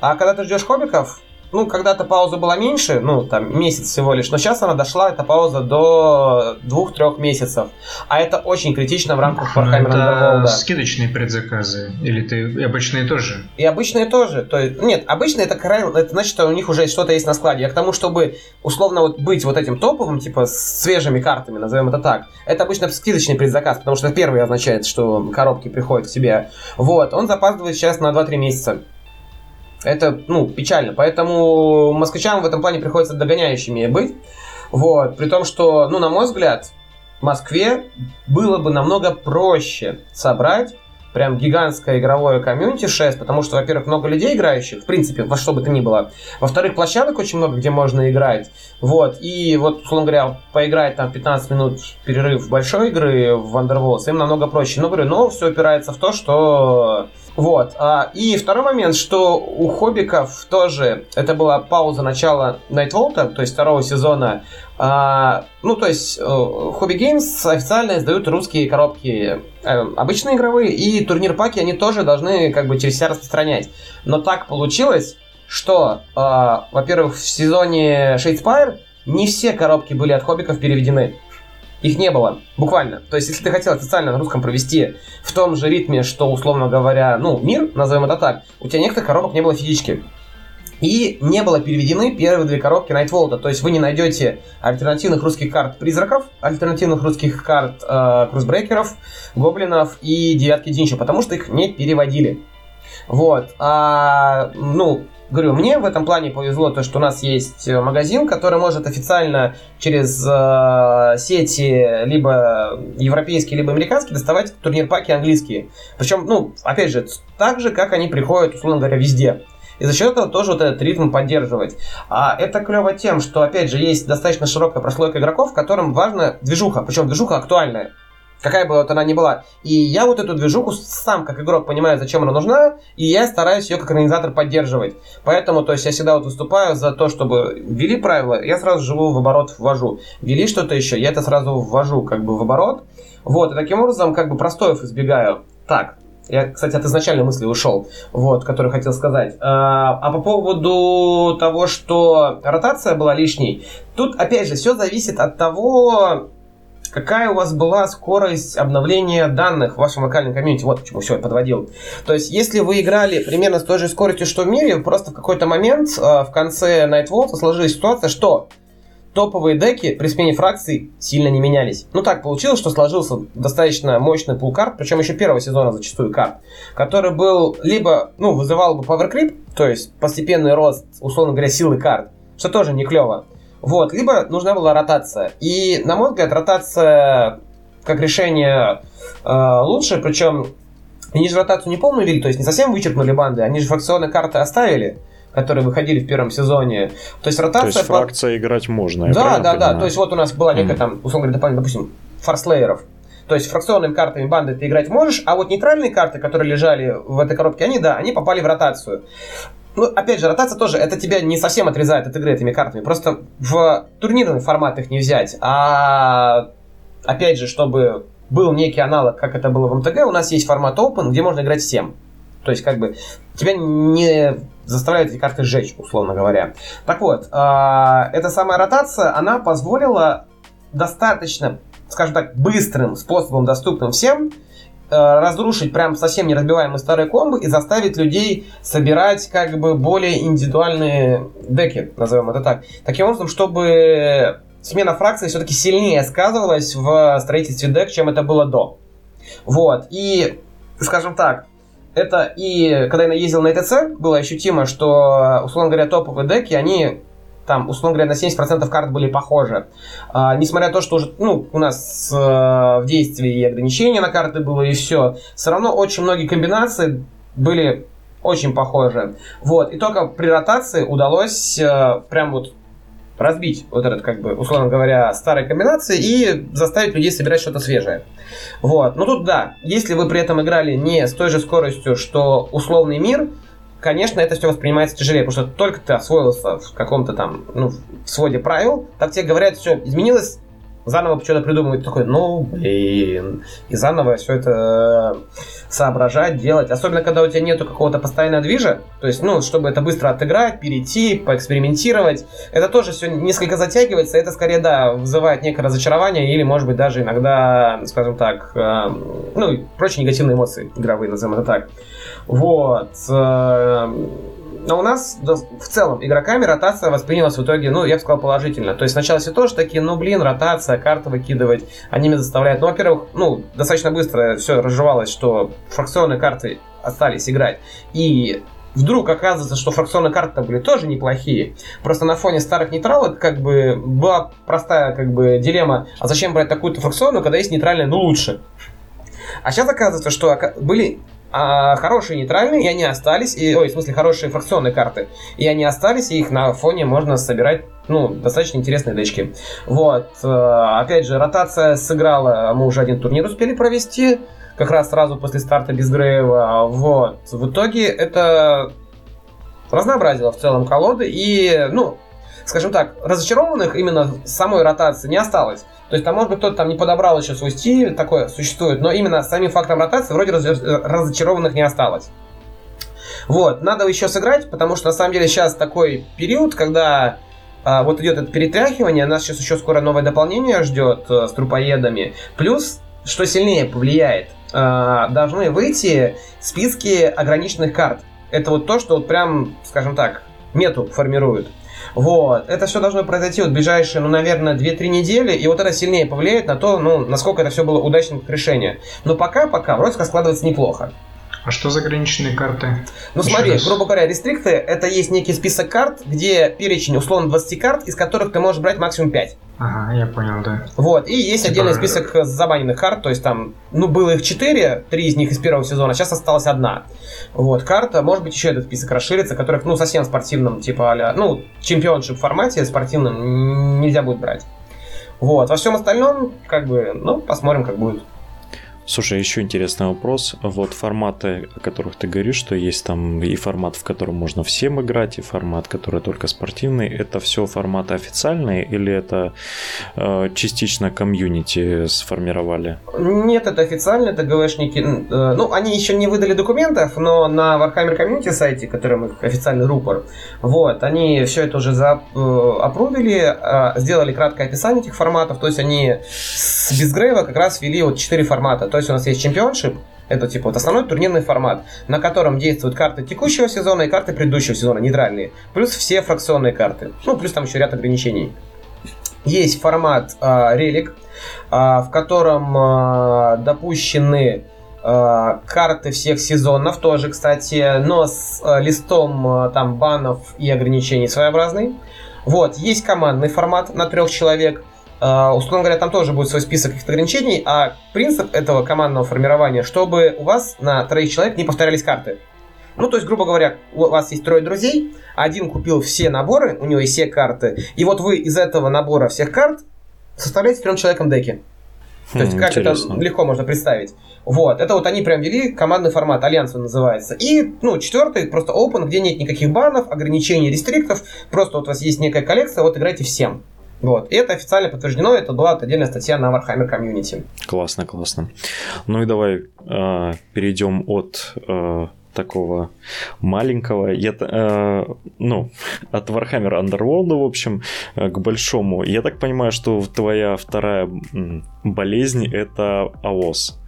А когда ты ждешь хоббиков, ну, когда-то пауза была меньше, ну, там, месяц всего лишь, но сейчас она дошла, эта пауза, до двух-трех месяцев. А это очень критично в рамках Warhammer это Underworld. скидочные предзаказы? Или ты и обычные тоже? И обычные тоже. То есть, нет, обычные это, это значит, что у них уже что-то есть на складе. Я к тому, чтобы условно вот быть вот этим топовым, типа с свежими картами, назовем это так, это обычно скидочный предзаказ, потому что первый означает, что коробки приходят к тебе. Вот, он запаздывает сейчас на 2-3 месяца. Это, ну, печально. Поэтому москвичам в этом плане приходится догоняющими быть. Вот. При том, что, ну, на мой взгляд, в Москве было бы намного проще собрать прям гигантское игровое комьюнити 6, потому что, во-первых, много людей играющих, в принципе, во что бы то ни было. Во-вторых, площадок очень много, где можно играть. Вот, и вот, условно говоря, поиграть там 15 минут перерыв большой игры в Underworld, им намного проще. Но, говорю, но все опирается в то, что... Вот. А, и второй момент, что у Хоббиков тоже, это была пауза начала Nightwalk, то есть второго сезона, а, ну, то есть, э, Hobby Games официально издают русские коробки э, обычные игровые, и турнир-паки они тоже должны как бы через себя распространять. Но так получилось, что, э, во-первых, в сезоне Shadespire не все коробки были от хоббиков переведены. Их не было, буквально. То есть, если ты хотел официально на русском провести в том же ритме, что, условно говоря, ну, мир, назовем это так, у тебя некоторых коробок не было физически. И не было переведены первые две коробки Nightwolda. То есть вы не найдете альтернативных русских карт призраков, альтернативных русских карт э, крузбрейкеров, гоблинов и девятки Динча, потому что их не переводили. Вот. А, ну, говорю, мне в этом плане повезло то, что у нас есть магазин, который может официально через э, сети либо европейские, либо американские доставать турнир-паки английские. Причем, ну, опять же, так же, как они приходят, условно говоря, везде. И за счет этого тоже вот этот ритм поддерживать. А это клево тем, что, опять же, есть достаточно широкая прослойка игроков, которым важна движуха, причем движуха актуальная. Какая бы вот она ни была. И я вот эту движуху сам, как игрок, понимаю, зачем она нужна, и я стараюсь ее как организатор поддерживать. Поэтому, то есть, я всегда вот выступаю за то, чтобы ввели правила, я сразу живу в оборот ввожу. Ввели что-то еще, я это сразу ввожу как бы в оборот. Вот, и таким образом как бы простоев избегаю. Так, я, кстати, от изначальной мысли ушел, вот, которую хотел сказать. А, а по поводу того, что ротация была лишней, тут, опять же, все зависит от того, какая у вас была скорость обновления данных в вашем локальном комьюнити. Вот почему все я подводил. То есть, если вы играли примерно с той же скоростью, что в мире, просто в какой-то момент в конце Nightwalk сложилась ситуация, что топовые деки при смене фракций сильно не менялись. Ну так получилось, что сложился достаточно мощный пул карт, причем еще первого сезона зачастую карт, который был либо, ну, вызывал бы power creep, то есть постепенный рост, условно говоря, силы карт, что тоже не клево. Вот, либо нужна была ротация. И, на мой взгляд, ротация как решение э, лучше, причем они же ротацию не полную вели, то есть не совсем вычеркнули банды, они же фракционные карты оставили, которые выходили в первом сезоне. То есть ротация... То есть фракция по... играть можно, Да, да, понимаю? да. То есть вот у нас была некая mm. там, условно говоря, дополнительно, допустим, форслееров. То есть фракционными картами банды ты играть можешь, а вот нейтральные карты, которые лежали в этой коробке, они, да, они попали в ротацию. Ну, опять же, ротация тоже, это тебя не совсем отрезает от игры этими картами. Просто в турнирный формат их не взять. А опять же, чтобы был некий аналог, как это было в МТГ, у нас есть формат Open, где можно играть всем. То есть, как бы, тебя не заставляют эти карты сжечь, условно говоря. Так вот, э, эта самая ротация, она позволила достаточно, скажем так, быстрым способом, доступным всем, разрушить прям совсем неразбиваемые старые комбы и заставить людей собирать как бы более индивидуальные деки, назовем это так. Таким образом, чтобы смена фракции все-таки сильнее сказывалась в строительстве дек, чем это было до. Вот. И, скажем так, это и когда я ездил на ЭТЦ, было ощутимо, что, условно говоря, топовые деки, они там, условно говоря, на 70% карт были похожи. А, несмотря на то, что уже, ну, у нас а, в действии и ограничения на карты было, и все, все равно очень многие комбинации были очень похожи. Вот, и только при ротации удалось а, прям вот разбить вот этот, как бы, условно говоря, старые комбинации и заставить людей собирать что-то свежее. Вот. Но тут да, если вы при этом играли не с той же скоростью, что условный мир, конечно, это все воспринимается тяжелее, потому что только ты освоился в каком-то там, ну, в своде правил, так тебе говорят, все, изменилось, заново что-то придумывать, такой, ну, блин, и заново все это э, соображать, делать. Особенно, когда у тебя нету какого-то постоянного движа, то есть, ну, чтобы это быстро отыграть, перейти, поэкспериментировать, это тоже все несколько затягивается, это скорее, да, вызывает некое разочарование или, может быть, даже иногда, скажем так, э, ну, прочие негативные эмоции игровые, назовем это так. Вот. Э, но у нас в целом игроками ротация воспринялась в итоге, ну, я бы сказал, положительно. То есть сначала все тоже такие, ну, блин, ротация, карты выкидывать, они меня заставляют. Ну, во-первых, ну, достаточно быстро все разжевалось, что фракционные карты остались играть. И вдруг оказывается, что фракционные карты были тоже неплохие. Просто на фоне старых нейтралок как бы была простая как бы дилемма, а зачем брать такую-то фракционную, когда есть нейтральная, ну лучше. А сейчас оказывается, что были а, хорошие нейтральные, и они остались, и, ой, в смысле, хорошие фракционные карты, и они остались, и их на фоне можно собирать, ну, достаточно интересные дечки. Вот, э, опять же, ротация сыграла, мы уже один турнир успели провести, как раз сразу после старта Безгрейва, вот. В итоге это разнообразило в целом колоды, и, ну, скажем так, разочарованных именно самой ротации не осталось. То есть там, может быть, кто-то там не подобрал еще свой стиль, такое существует, но именно самим фактом ротации вроде раз, разочарованных не осталось. Вот, надо еще сыграть, потому что на самом деле сейчас такой период, когда а, вот идет это перетряхивание, нас сейчас еще скоро новое дополнение ждет а, с трупоедами. Плюс, что сильнее повлияет, а, должны выйти списки ограниченных карт. Это вот то, что вот прям, скажем так, мету формирует. Вот. Это все должно произойти вот ближайшие, ну, наверное, 2-3 недели, и вот это сильнее повлияет на то, ну, насколько это все было удачным решение. Но пока-пока вроде как складывается неплохо. А что за ограниченные карты? Ну Еще смотри, раз. грубо говоря, рестрикты это есть некий список карт, где перечень условно 20 карт, из которых ты можешь брать максимум 5. Ага, я понял, да. Вот, и есть типа... отдельный список забаненных карт, то есть там, ну, было их 4, 3 из них из первого сезона, сейчас осталась одна. Вот, карта, может быть, еще этот список расширится, которых, ну, совсем спортивном, типа, а ну, чемпионшип формате спортивном нельзя будет брать. Вот, во всем остальном, как бы, ну, посмотрим, как будет. Слушай, еще интересный вопрос. Вот форматы, о которых ты говоришь, что есть там и формат, в котором можно всем играть, и формат, который только спортивный, это все форматы официальные или это э, частично комьюнити сформировали? Нет, это официально, это. Э, ну, они еще не выдали документов, но на Warhammer Community сайте, которым их официальный рупор, вот, они все это уже за, э, э, сделали краткое описание этих форматов, то есть они с Безгрейва как раз ввели вот четыре формата то есть у нас есть чемпионшип, это типа вот основной турнирный формат, на котором действуют карты текущего сезона и карты предыдущего сезона, нейтральные. Плюс все фракционные карты. Ну, плюс там еще ряд ограничений. Есть формат э, релик, э, в котором э, допущены э, карты всех сезонов тоже, кстати, но с э, листом э, там банов и ограничений своеобразный. Вот, есть командный формат на трех человек. Uh, условно говоря, там тоже будет свой список каких-то ограничений, а принцип этого командного формирования, чтобы у вас на троих человек не повторялись карты. Ну, то есть, грубо говоря, у вас есть трое друзей, один купил все наборы, у него есть все карты, и вот вы из этого набора всех карт составляете трем человеком деки. То есть, как Интересно. это легко можно представить. Вот, это вот они прям вели командный формат, альянс он называется. И, ну, четвертый, просто open, где нет никаких банов, ограничений, рестриктов, просто вот у вас есть некая коллекция, вот играйте всем. Вот. И это официально подтверждено, это была отдельная статья на Warhammer Community. Классно, классно. Ну и давай э, перейдем от э, такого маленького, я, э, ну, *laughs* от Warhammer Underworld, в общем, э, к большому. Я так понимаю, что твоя вторая болезнь это АОС.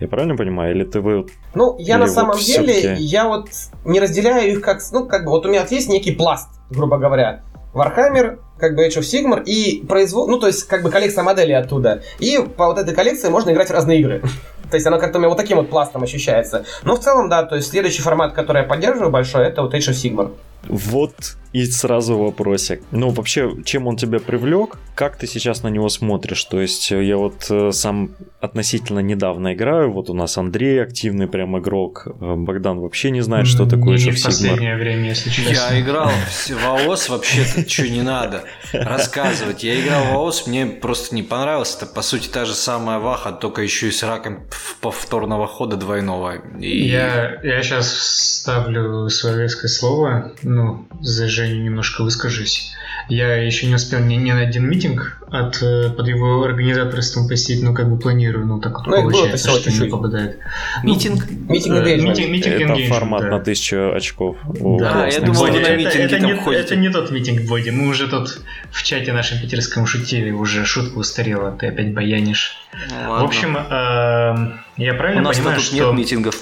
Я правильно понимаю? Или ты вы... Ну, я на самом вот деле, я вот не разделяю их как... Ну, как бы, вот у меня вот есть некий пласт, грубо говоря. Warhammer, как бы Age of Sigmar и производ... Ну, то есть, как бы коллекция моделей оттуда. И по вот этой коллекции можно играть в разные игры. *laughs* то есть, она как-то у меня вот таким вот пластом ощущается. Но в целом, да, то есть, следующий формат, который я поддерживаю большой, это вот Age of Sigmar. Вот и сразу вопросик. Ну, вообще, чем он тебя привлек? Как ты сейчас на него смотришь? То есть, э, я вот э, сам относительно недавно играю. Вот у нас Андрей активный прям игрок. Э, Богдан вообще не знает, что такое Не Age of в последнее время, если честно. Я играл в АОС, вообще-то что не надо рассказывать. Я играл в АОС, мне просто не понравилось. Это, по сути, та же самая Ваха, только еще и с раком повторного хода двойного. И... Я, я сейчас ставлю свое резкое слово, ну, за Женю немножко выскажусь. Я еще не успел ни, ни на один митинг от, э, под его организаторством посетить, но как бы планирую, ну так вот Ну, было получается, что не чуть-чуть. попадает. Митинг? Митинг Э, митинг, митинг Это engagement, формат да. на тысячу очков. О, Да, я думал, вы на это, митинге это там не, ходите. это не тот митинг, Боди. Мы уже тут в чате нашем питерском шутили, уже шутка устарела, ты опять баянишь. Ну, В общем, эм, я у правильно нас понимаю, тут что... нет митингов.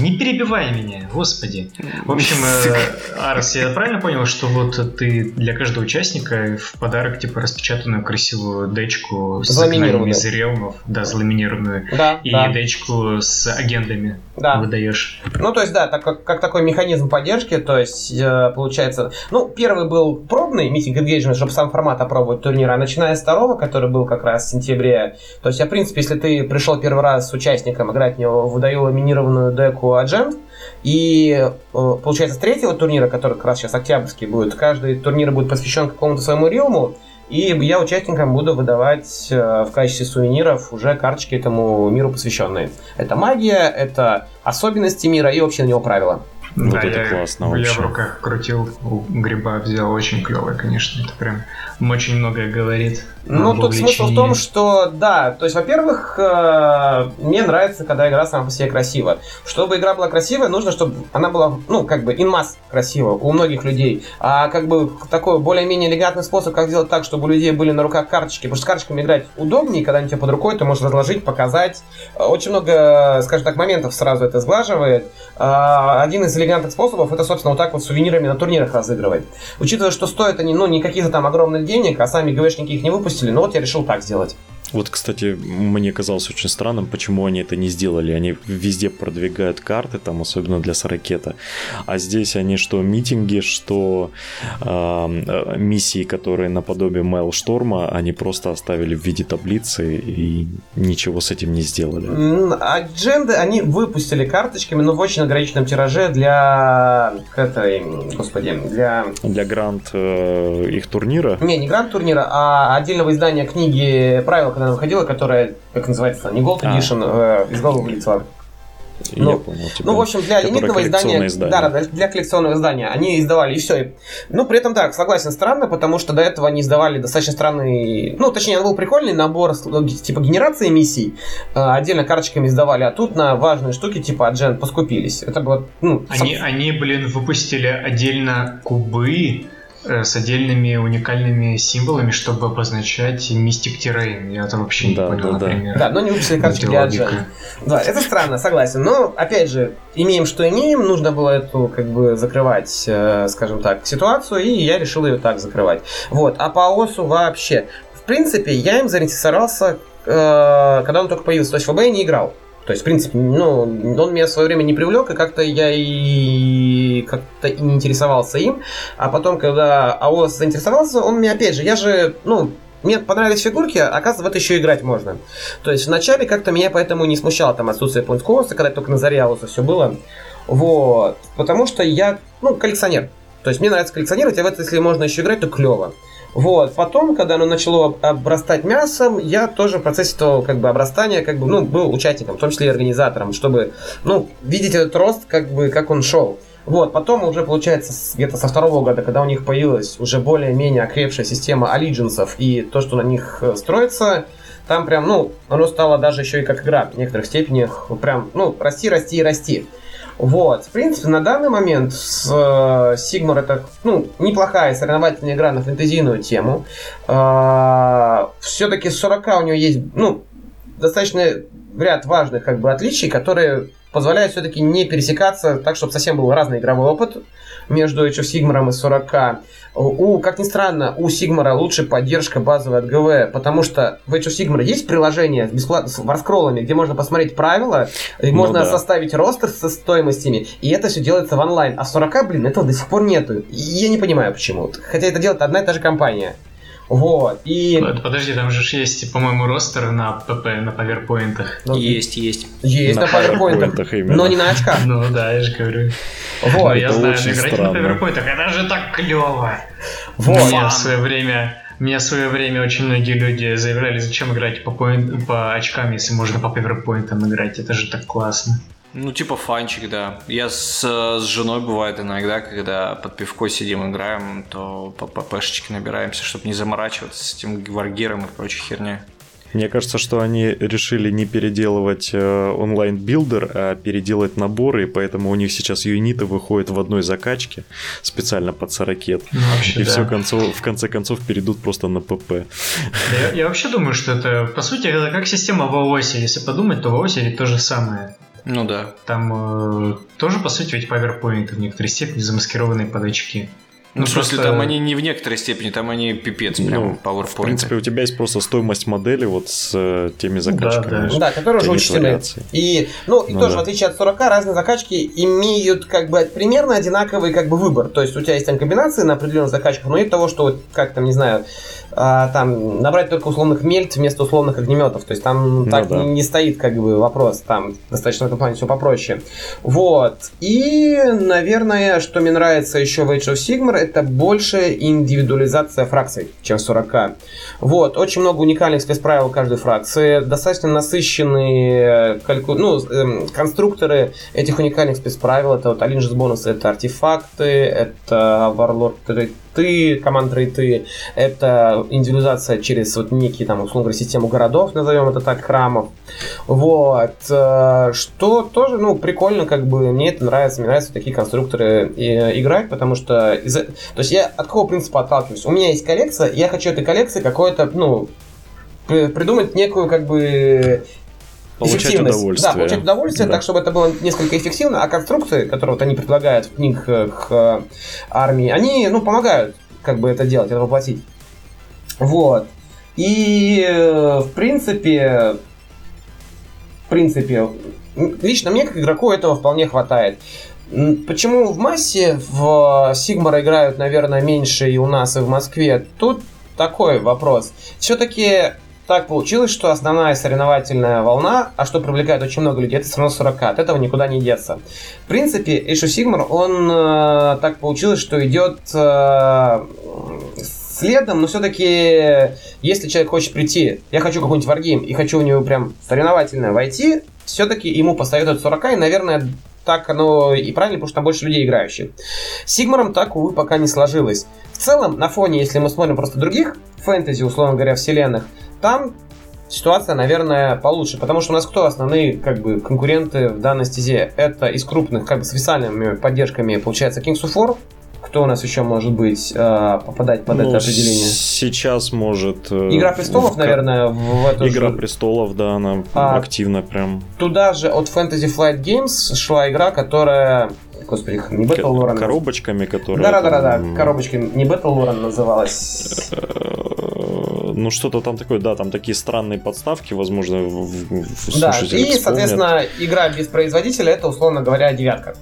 Не перебивай меня, господи. В общем, э, Арс, я правильно понял, что вот ты для каждого участника в подарок типа распечатанную красивую дечку с из реалмов, да, заламинированную, Да, и да, дечку с агендами да. выдаешь. Ну, то есть, да, так как, как такой механизм поддержки, то есть, э, получается, ну, первый был пробный митинг engagement, чтобы сам формат опробовать турнира, а начиная с второго, который был как раз в сентябре, то есть, я, в принципе, если ты пришел первый раз с участником играть в него, выдаю ламинированную деку Agent, и, э, получается, с третьего турнира, который как раз сейчас октябрьский будет, каждый турнир будет посвящен какому-то своему реалму, и я участникам буду выдавать э, в качестве сувениров уже карточки этому миру посвященные. Это магия, это особенности мира и вообще на него правила. Вот да, это я, классно я вообще. в руках крутил, у гриба взял, очень клевое, конечно, это прям очень многое говорит. Ну, тут смысл в том, что, да, то есть, во-первых, э, мне нравится, когда игра сама по себе красива. Чтобы игра была красивая, нужно, чтобы она была, ну, как бы, инмасс красива у многих людей. А как бы такой более-менее элегантный способ, как сделать так, чтобы у людей были на руках карточки. Потому что с карточками играть удобнее, когда они у тебя под рукой, ты можешь разложить, показать. Очень много, скажем так, моментов сразу это сглаживает. А, Один из элегантных способов это, собственно, вот так вот сувенирами на турнирах разыгрывать. Учитывая, что стоят они, ну, не каких-то там огромных денег, а сами ГВшники их не выпустили, ну вот я решил так сделать. Вот, кстати, мне казалось очень странным, почему они это не сделали. Они везде продвигают карты, там, особенно для Сорокета. А здесь они что митинги, что эм, э, миссии, которые наподобие Майлшторма, они просто оставили в виде таблицы и ничего с этим не сделали. Адженды они выпустили карточками, но в очень ограниченном тираже для этой, господи, для Для грант э, их турнира не, не гранд турнира, а отдельного издания книги правил, когда выходила, которая, как называется, не Gold А. Edition, э, из головы вылетела. Ну, понял тебя. Ну, в общем, для лимитного издания, издание. Да, для коллекционного издания они издавали, и все. Ну, при этом, да, согласен, странно, потому что до этого они издавали достаточно странный, ну, точнее, был прикольный набор, ну, типа, генерации миссий, э, отдельно карточками издавали, а тут на важные штуки, типа, Аджен, поскупились. Это было, ну, Они, сам- они, блин, выпустили отдельно кубы с отдельными уникальными символами, чтобы обозначать Mystic Terrain. Я это вообще не Да, понял, да, да. например. Да, но не выпустили карточки для. Аджен. Да, это странно, согласен. Но, опять же, имеем, что имеем, нужно было эту, как бы, закрывать, э, скажем так, ситуацию, и я решил ее так закрывать. Вот, а по ОСу вообще, в принципе, я им заинтересовался, э, когда он только появился, то есть в ФБ я не играл. То есть, в принципе, ну, он меня в свое время не привлек, и как-то я и как-то и не интересовался им. А потом, когда АОС заинтересовался, он мне, опять же, я же, ну, мне понравились фигурки, а оказывается, в это еще играть можно. То есть вначале как-то меня поэтому не смущало там отсутствие поинт-коуса, когда только на заре Ауса все было. Вот. Потому что я, ну, коллекционер. То есть мне нравится коллекционировать, а в это, если можно еще играть, то клево. Вот. Потом, когда оно начало об- обрастать мясом, я тоже в процессе этого как бы обрастания как бы, ну, был участником, в том числе и организатором, чтобы, ну, видеть этот рост, как бы, как он шел. Вот, потом уже, получается, где-то со второго года, когда у них появилась уже более-менее окрепшая система аллидженсов и то, что на них э, строится, там прям, ну, оно стало даже еще и как игра в некоторых степенях, прям, ну, расти, расти и расти. Вот, в принципе, на данный момент с, э, Sigmar это, ну, неплохая соревновательная игра на фэнтезийную тему. Все-таки с 40 у нее есть, ну, достаточно ряд важных как бы отличий, которые позволяет все-таки не пересекаться так, чтобы совсем был разный игровой опыт между Age of Sigmar и 40 у, как ни странно, у Sigmar лучше поддержка базовой от ГВ, потому что в Age of Sigmar есть приложение бесплатно с раскроллами, где можно посмотреть правила, и ну, можно да. составить ростер со стоимостями, и это все делается в онлайн. А в 40, блин, этого до сих пор нету. И я не понимаю почему. Хотя это делает одна и та же компания. Вот, и... Подожди, там же есть, по-моему, ростер на ПП, на паверпоинтах. Ну, есть, есть. Есть на, на паверпоинтах, но не на очках. Ну да, я же говорю. Вот. я знаю, играть на паверпоинтах, это же так клево. Вот. Меня в свое время меня в свое время очень многие люди заявляли, зачем играть по, поинт, по очкам, если можно по паверпоинтам играть. Это же так классно. Ну, типа фанчик, да. Я с, с женой бывает иногда, когда под пивко сидим, играем, то по ППшечке набираемся, чтобы не заморачиваться с этим wargear ом и прочей херней. Мне кажется, что они решили не переделывать э, онлайн-билдер, а переделать наборы, и поэтому у них сейчас юниты выходят в одной закачке специально под 40 ну, вообще, и да. все концов, в конце концов перейдут просто на ПП. Я, я вообще думаю, что это, по сути, это как система в. Если подумать, то в то же самое. Ну да. Там э, тоже, по сути, ведь PowerPoint в некоторой степени замаскированные под очки. Ну, ну в смысле, просто... там они не в некоторой степени, там они пипец, прям ну, PowerPoint. В принципе, у тебя есть просто стоимость модели вот с э, теми закачками. Да, да. да которые уже учтены. И, ну, и ну, тоже, да. в отличие от 40, разные закачки имеют как бы примерно одинаковый как бы выбор. То есть у тебя есть там комбинации на определенных закачках, но нет того, что вот, как там, не знаю, а, там набрать только условных мельт вместо условных огнеметов. То есть там ну, так да. не, не стоит как бы вопрос. Там достаточно в этом плане все попроще. Вот. И, наверное, что мне нравится еще в Age of Sigmar, это больше индивидуализация фракций, чем в 40. Вот. Очень много уникальных спецправил каждой фракции. Достаточно насыщенные кальку... ну, э, конструкторы этих уникальных спецправил. Это вот Alinges бонусы, это артефакты, это Warlord ты, команд рейты, это индивидуализация через вот некие там, условно говоря, систему городов, назовем это так, храмов. Вот. Э, что тоже, ну, прикольно, как бы, мне это нравится, мне нравятся такие конструкторы играть, потому что... Из... То есть я от какого принципа отталкиваюсь? У меня есть коллекция, я хочу этой коллекции какое-то, ну, придумать некую, как бы, Получать удовольствие. Да, получать удовольствие, да. так, чтобы это было несколько эффективно, а конструкции, которые вот они предлагают в книгах э, армии, они, ну, помогают как бы это делать, это воплотить. Вот. И, э, в принципе, в принципе, лично мне, как игроку, этого вполне хватает. Почему в массе в Сигмара играют, наверное, меньше и у нас, и в Москве? Тут такой вопрос. Все-таки так получилось, что основная соревновательная волна, а что привлекает очень много людей, это все равно 40. От этого никуда не деться. В принципе, of Sigmar, он э, так получилось, что идет э, следом, но все-таки, если человек хочет прийти, я хочу какой-нибудь варгейм и хочу в него прям соревновательно войти, все-таки ему посоветуют 40, и, наверное, так оно и правильно, потому что там больше людей играющих. С Сигмаром так, увы, пока не сложилось. В целом, на фоне, если мы смотрим просто других фэнтези, условно говоря, вселенных, там ситуация, наверное, получше, потому что у нас кто основные как бы конкуренты в данной стезе? Это из крупных, как бы с официальными поддержками, получается, Kings of War, кто у нас еще может быть э, попадать под ну, это определение? Сейчас может. Э, Игра престолов, в, наверное, в эту Игра же... престолов, да, она а, активно прям. Туда же от Fantasy Flight Games шла игра, которая господи, не Battle Lore. Коробочками, которые. Да, да, да, да, коробочками. Не Battle Lore называлась. Э, ну, что-то там такое, да, там такие странные подставки, возможно, в, Да, и, соответственно, игра без производителя это, условно говоря, девятка.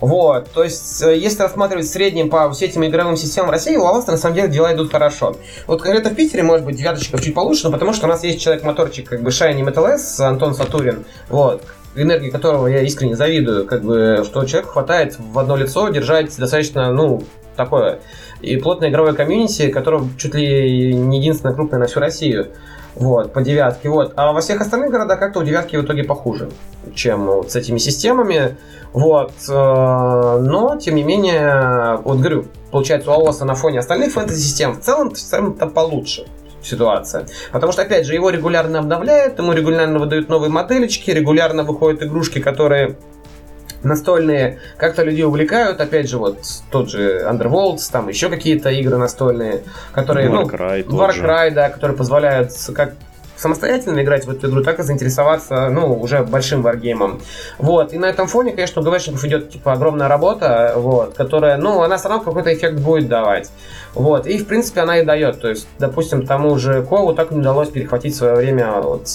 Вот, то есть, э, если рассматривать в среднем по сетям игровым системам России, у Аласта на самом деле дела идут хорошо. Вот конкретно в Питере, может быть, девяточка чуть получше, но потому что у нас есть человек-моторчик, как бы Shiny Metal S, Антон Сатурин, вот, энергии которого я искренне завидую, как бы, что человек хватает в одно лицо держать достаточно, ну, такое и плотное игровое комьюнити, которое чуть ли не единственное крупное на всю Россию. Вот, по девятке. Вот. А во всех остальных городах как-то у девятки в итоге похуже, чем вот с этими системами. Вот. Э, но, тем не менее, вот говорю, получается, у АОСа на фоне остальных фэнтези-систем в целом, в целом-то получше ситуация. Потому что, опять же, его регулярно обновляют, ему регулярно выдают новые моделечки, регулярно выходят игрушки, которые настольные как-то людей увлекают. Опять же, вот тот же Underworlds, там еще какие-то игры настольные, которые... Warcry ну, Warcry, да, которые позволяют как самостоятельно играть в эту игру, так и заинтересоваться, ну, уже большим варгеймом. Вот, и на этом фоне, конечно, у ГВшников идет, типа, огромная работа, вот, которая, ну, она все равно какой-то эффект будет давать. Вот, и, в принципе, она и дает. То есть, допустим, тому же Кову так не удалось перехватить свое время, вот,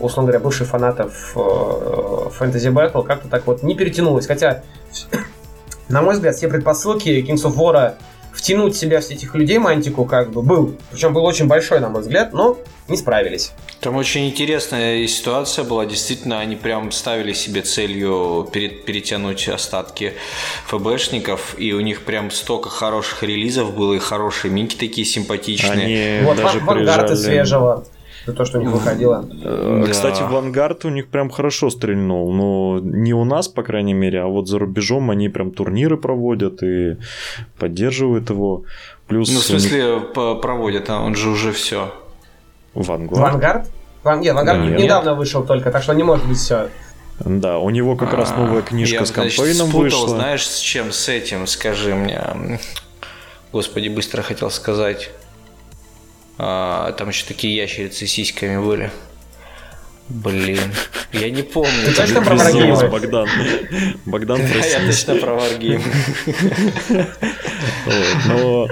условно говоря, бывших фанатов Fantasy Battle, как-то так вот не перетянулось. Хотя, *coughs* на мой взгляд, все предпосылки Kings of War втянуть в себя всех этих людей Мантику как бы был. Причем был очень большой, на мой взгляд, но не справились. Там очень интересная ситуация была. Действительно, они прям ставили себе целью перетянуть остатки ФБшников, и у них прям столько хороших релизов было, и хорошие минки такие симпатичные. Они вот даже приезжали... свежего то, что у них выходило. Э, да. Кстати, Вангард у них прям хорошо стрельнул. Но не у нас, по крайней мере, а вот за рубежом они прям турниры проводят и поддерживают его. Плюс ну, в смысле, них... проводят, а он же уже все. Vanguard? Vanguard? Ван... Нет, Vanguard да, недавно нет. вышел только, так что не может быть все. Да, у него как раз новая книжка Я, с campaign ом вышла. знаешь, с чем, с этим, скажи мне. Господи, быстро хотел сказать. А, там еще такие ящерицы с сиськами были. Блин, я не помню. Ты точно про wargame? Богдан. Богдан, Да, я точно про wargame. Но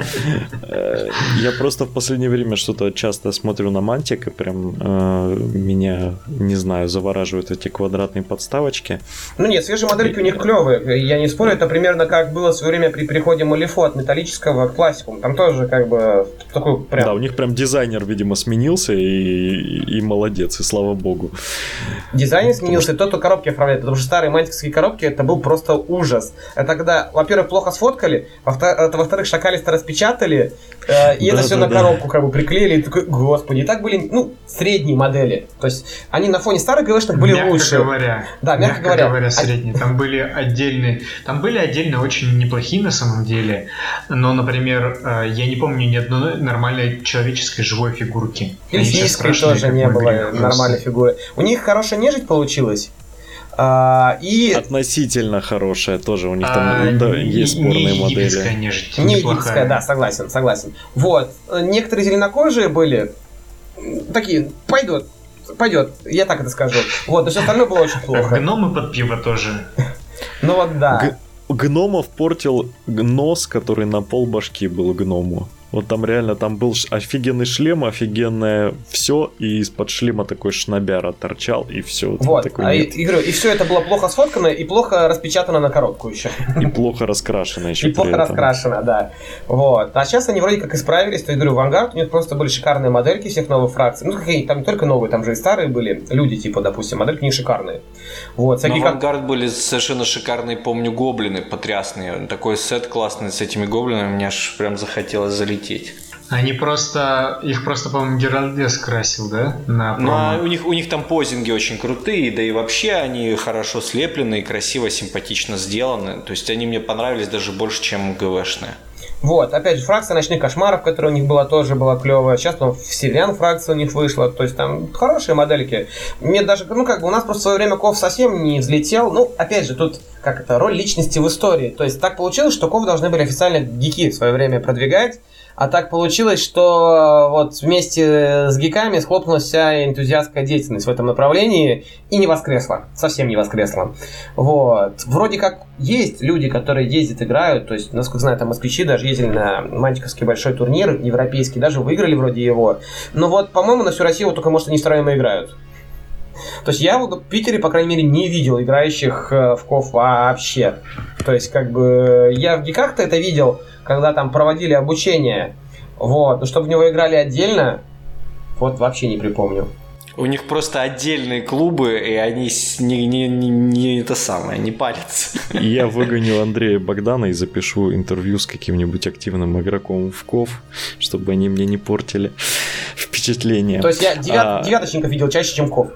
э, я просто в последнее время что-то часто смотрю на Мантик, и прям э, меня, не знаю, завораживают эти квадратные подставочки. Ну нет, свежие модельки у них клевые. Я не спорю, это примерно как было в свое время при переходе Малифо от металлического к классику. Там тоже как бы такой прям... Да, у них прям дизайнер, видимо, сменился, и, и молодец, и слава богу богу. Дизайн сменился, что... тот, кто коробки оформляет, потому что старые мантикские коробки это был просто ужас. Это когда, во-первых, плохо сфоткали, во-вторых, шакалисто распечатали, э, и да, это все да, на коробку как бы приклеили, и такой, господи, и так были, ну, средние модели. То есть они на фоне старых ГВшных были мягко лучше. Говоря, да, мягко, мягко говоря. говоря, средние. Там были отдельные, там были отдельно очень неплохие на самом деле, но, например, э, я не помню ни одной нормальной человеческой живой фигурки. Или физической тоже не было нормальной фигуры. У них хорошая нежить получилась. А, и... Относительно хорошая тоже, у них там а, да, есть спорные не модели. Нежить, не египетская, да, согласен, согласен. Вот, некоторые зеленокожие были такие, пойдет, пойдет, я так это скажу. Вот, но все остальное было очень плохо. Гномы под пиво тоже. Ну вот да. Гномов портил нос, который на пол башки был гному. Вот там реально, там был офигенный шлем, офигенное все, и из-под шлема такой шнобяра торчал, и все. Вот, такой а и, и, говорю, и все это было плохо сфоткано и плохо распечатано на коробку еще. И плохо раскрашено еще И плохо раскрашено, да. Вот. А сейчас они вроде как исправились, то я говорю, Vanguard, у них просто были шикарные модельки всех новых фракций. Ну, какие там не только новые, там же и старые были. Люди, типа, допустим, модельки не шикарные. Вот. Всякие На Vanguard как... были совершенно шикарные, помню, гоблины потрясные. Такой сет классный с этими гоблинами, мне аж прям захотелось залить лететь. Они просто, их просто, по-моему, Геральдес красил, да? На ну, а у них, у них там позинги очень крутые, да и вообще они хорошо слеплены, красиво, симпатично сделаны. То есть они мне понравились даже больше, чем ГВшные. Вот, опять же, фракция ночных кошмаров, которая у них была, тоже была клевая. Сейчас там Вселен фракция у них вышла. То есть там хорошие модельки. Мне даже, ну как бы у нас просто в свое время Ков совсем не взлетел. Ну, опять же, тут как это, роль личности в истории. То есть так получилось, что Ков должны были официально гики в свое время продвигать. А так получилось, что вот вместе с гиками схлопнулась вся энтузиастская деятельность в этом направлении и не воскресла. Совсем не воскресла. Вот. Вроде как есть люди, которые ездят, играют. То есть, насколько знаю, там москвичи даже ездили на Мантиковский большой турнир европейский, даже выиграли вроде его. Но вот, по-моему, на всю Россию вот только, может, они втроем играют. То есть я в Питере, по крайней мере, не видел играющих э, в КОФ вообще. То есть, как бы, я в гиках-то это видел, когда там проводили обучение, вот, но чтобы в него играли отдельно, вот вообще не припомню. У них просто отдельные клубы, и они не, не, не, не это самое, не парятся. Я выгоню Андрея Богдана и запишу интервью с каким-нибудь активным игроком в КОВ, чтобы они мне не портили впечатление. То есть я девят, а... девяточников видел чаще, чем КОВ.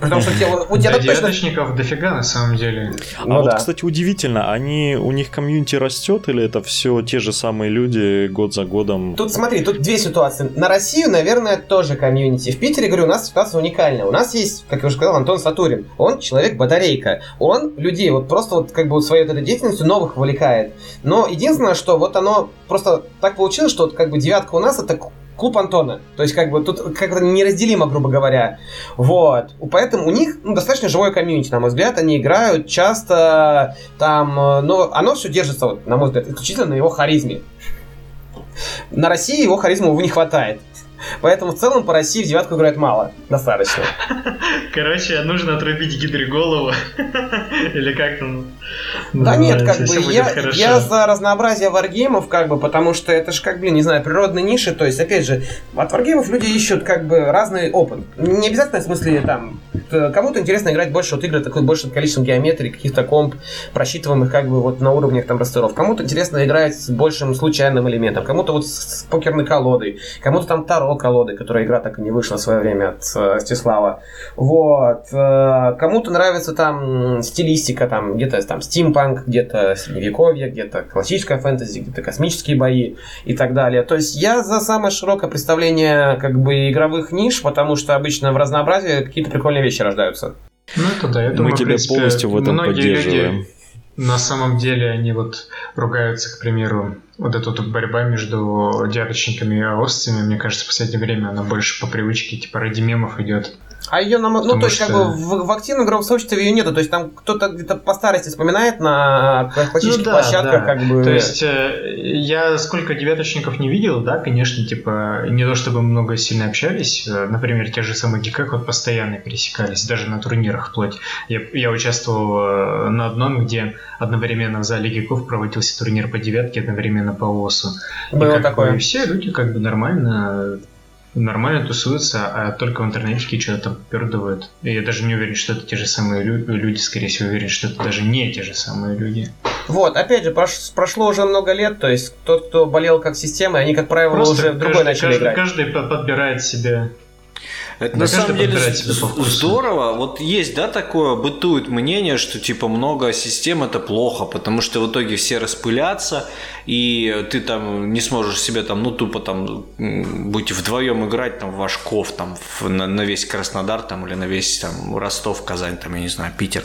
Потому что у тебя, да, девяточников точно... дофига на самом деле. А ну, вот, да. кстати, удивительно, они у них комьюнити растет или это все те же самые люди год за годом? Тут смотри, тут две ситуации. На Россию, наверное, тоже комьюнити. В Питере, говорю, у нас ситуация уникальная. У нас есть, как я уже сказал, Антон Сатурин. Он человек-батарейка. Он людей вот просто вот как бы своей вот этой деятельностью новых вовлекает. Но единственное, что вот оно просто так получилось, что вот как бы девятка у нас это клуб Антона. То есть, как бы, тут как-то неразделимо, грубо говоря. Вот. Поэтому у них ну, достаточно живое комьюнити, на мой взгляд. Они играют часто там... э, Но оно все держится, вот, на мой взгляд, исключительно на его харизме. На России его харизмы, увы, не хватает. Поэтому в целом по России в девятку играет мало. Достаточно. Короче, нужно отрубить гидре голову. Или как там Да нет, как бы я, я за разнообразие варгеймов, как бы, потому что это же, как, блин, не знаю, природные ниши, то есть, опять же, от варгеймов люди ищут, как бы, разный опыт. Не обязательно, в смысле, там, кому-то интересно играть больше вот игры, такой большим количеством геометрии, каких-то комп, просчитываемых, как бы, вот на уровнях там растеров. Кому-то интересно играть с большим случайным элементом, кому-то вот с, с покерной колодой, кому-то там Таро колоды, которая игра так и не вышла в свое время от э, Стеслава. Вот. Э, Кому-то нравится там стилистика, там где-то там стимпанк, где-то средневековье, где-то классическая фэнтези, где-то космические бои и так далее. То есть я за самое широкое представление как бы игровых ниш, потому что обычно в разнообразии какие-то прикольные вещи рождаются. Ну, это да, я Мы думаю, в тебя принципе, полностью в этом многие поддерживаем. люди на самом деле они вот ругаются, к примеру, вот эта вот борьба между девочниками и овцами, мне кажется, в последнее время она больше по привычке, типа ради мемов идет. А ее, ну, Потому то есть, как бы в, в активном игровом сообществе ее нету. То есть там кто-то где-то по старости вспоминает на классических Ну да, площадках, да. как бы. То есть э, я сколько девяточников не видел, да, конечно, типа не то чтобы много сильно общались, э, например, те же самые Гикак вот постоянно пересекались, даже на турнирах вплоть. Я, я участвовал э, на одном, где одновременно в зале Гиков проводился турнир по девятке, одновременно по ОСу. И было как такое. бы все люди как бы нормально нормально тусуются, а только в интернете что-то там пердывают. И я даже не уверен, что это те же самые лю- люди, скорее всего, уверен, что это даже не те же самые люди. Вот, опять же, прош- прошло уже много лет, то есть тот, кто болел как система, они, как правило, Просто уже в другой каждый, начали каждый, играть. каждый по- подбирает себе. Это на самом деле здорово. Вот есть, да, такое, бытует мнение, что типа много систем это плохо, потому что в итоге все распылятся, и ты там не сможешь себе там, ну, тупо там будете вдвоем играть там в Вашков, там, в- на, на весь Краснодар там или на весь там Ростов, Казань, там, я не знаю, Питер.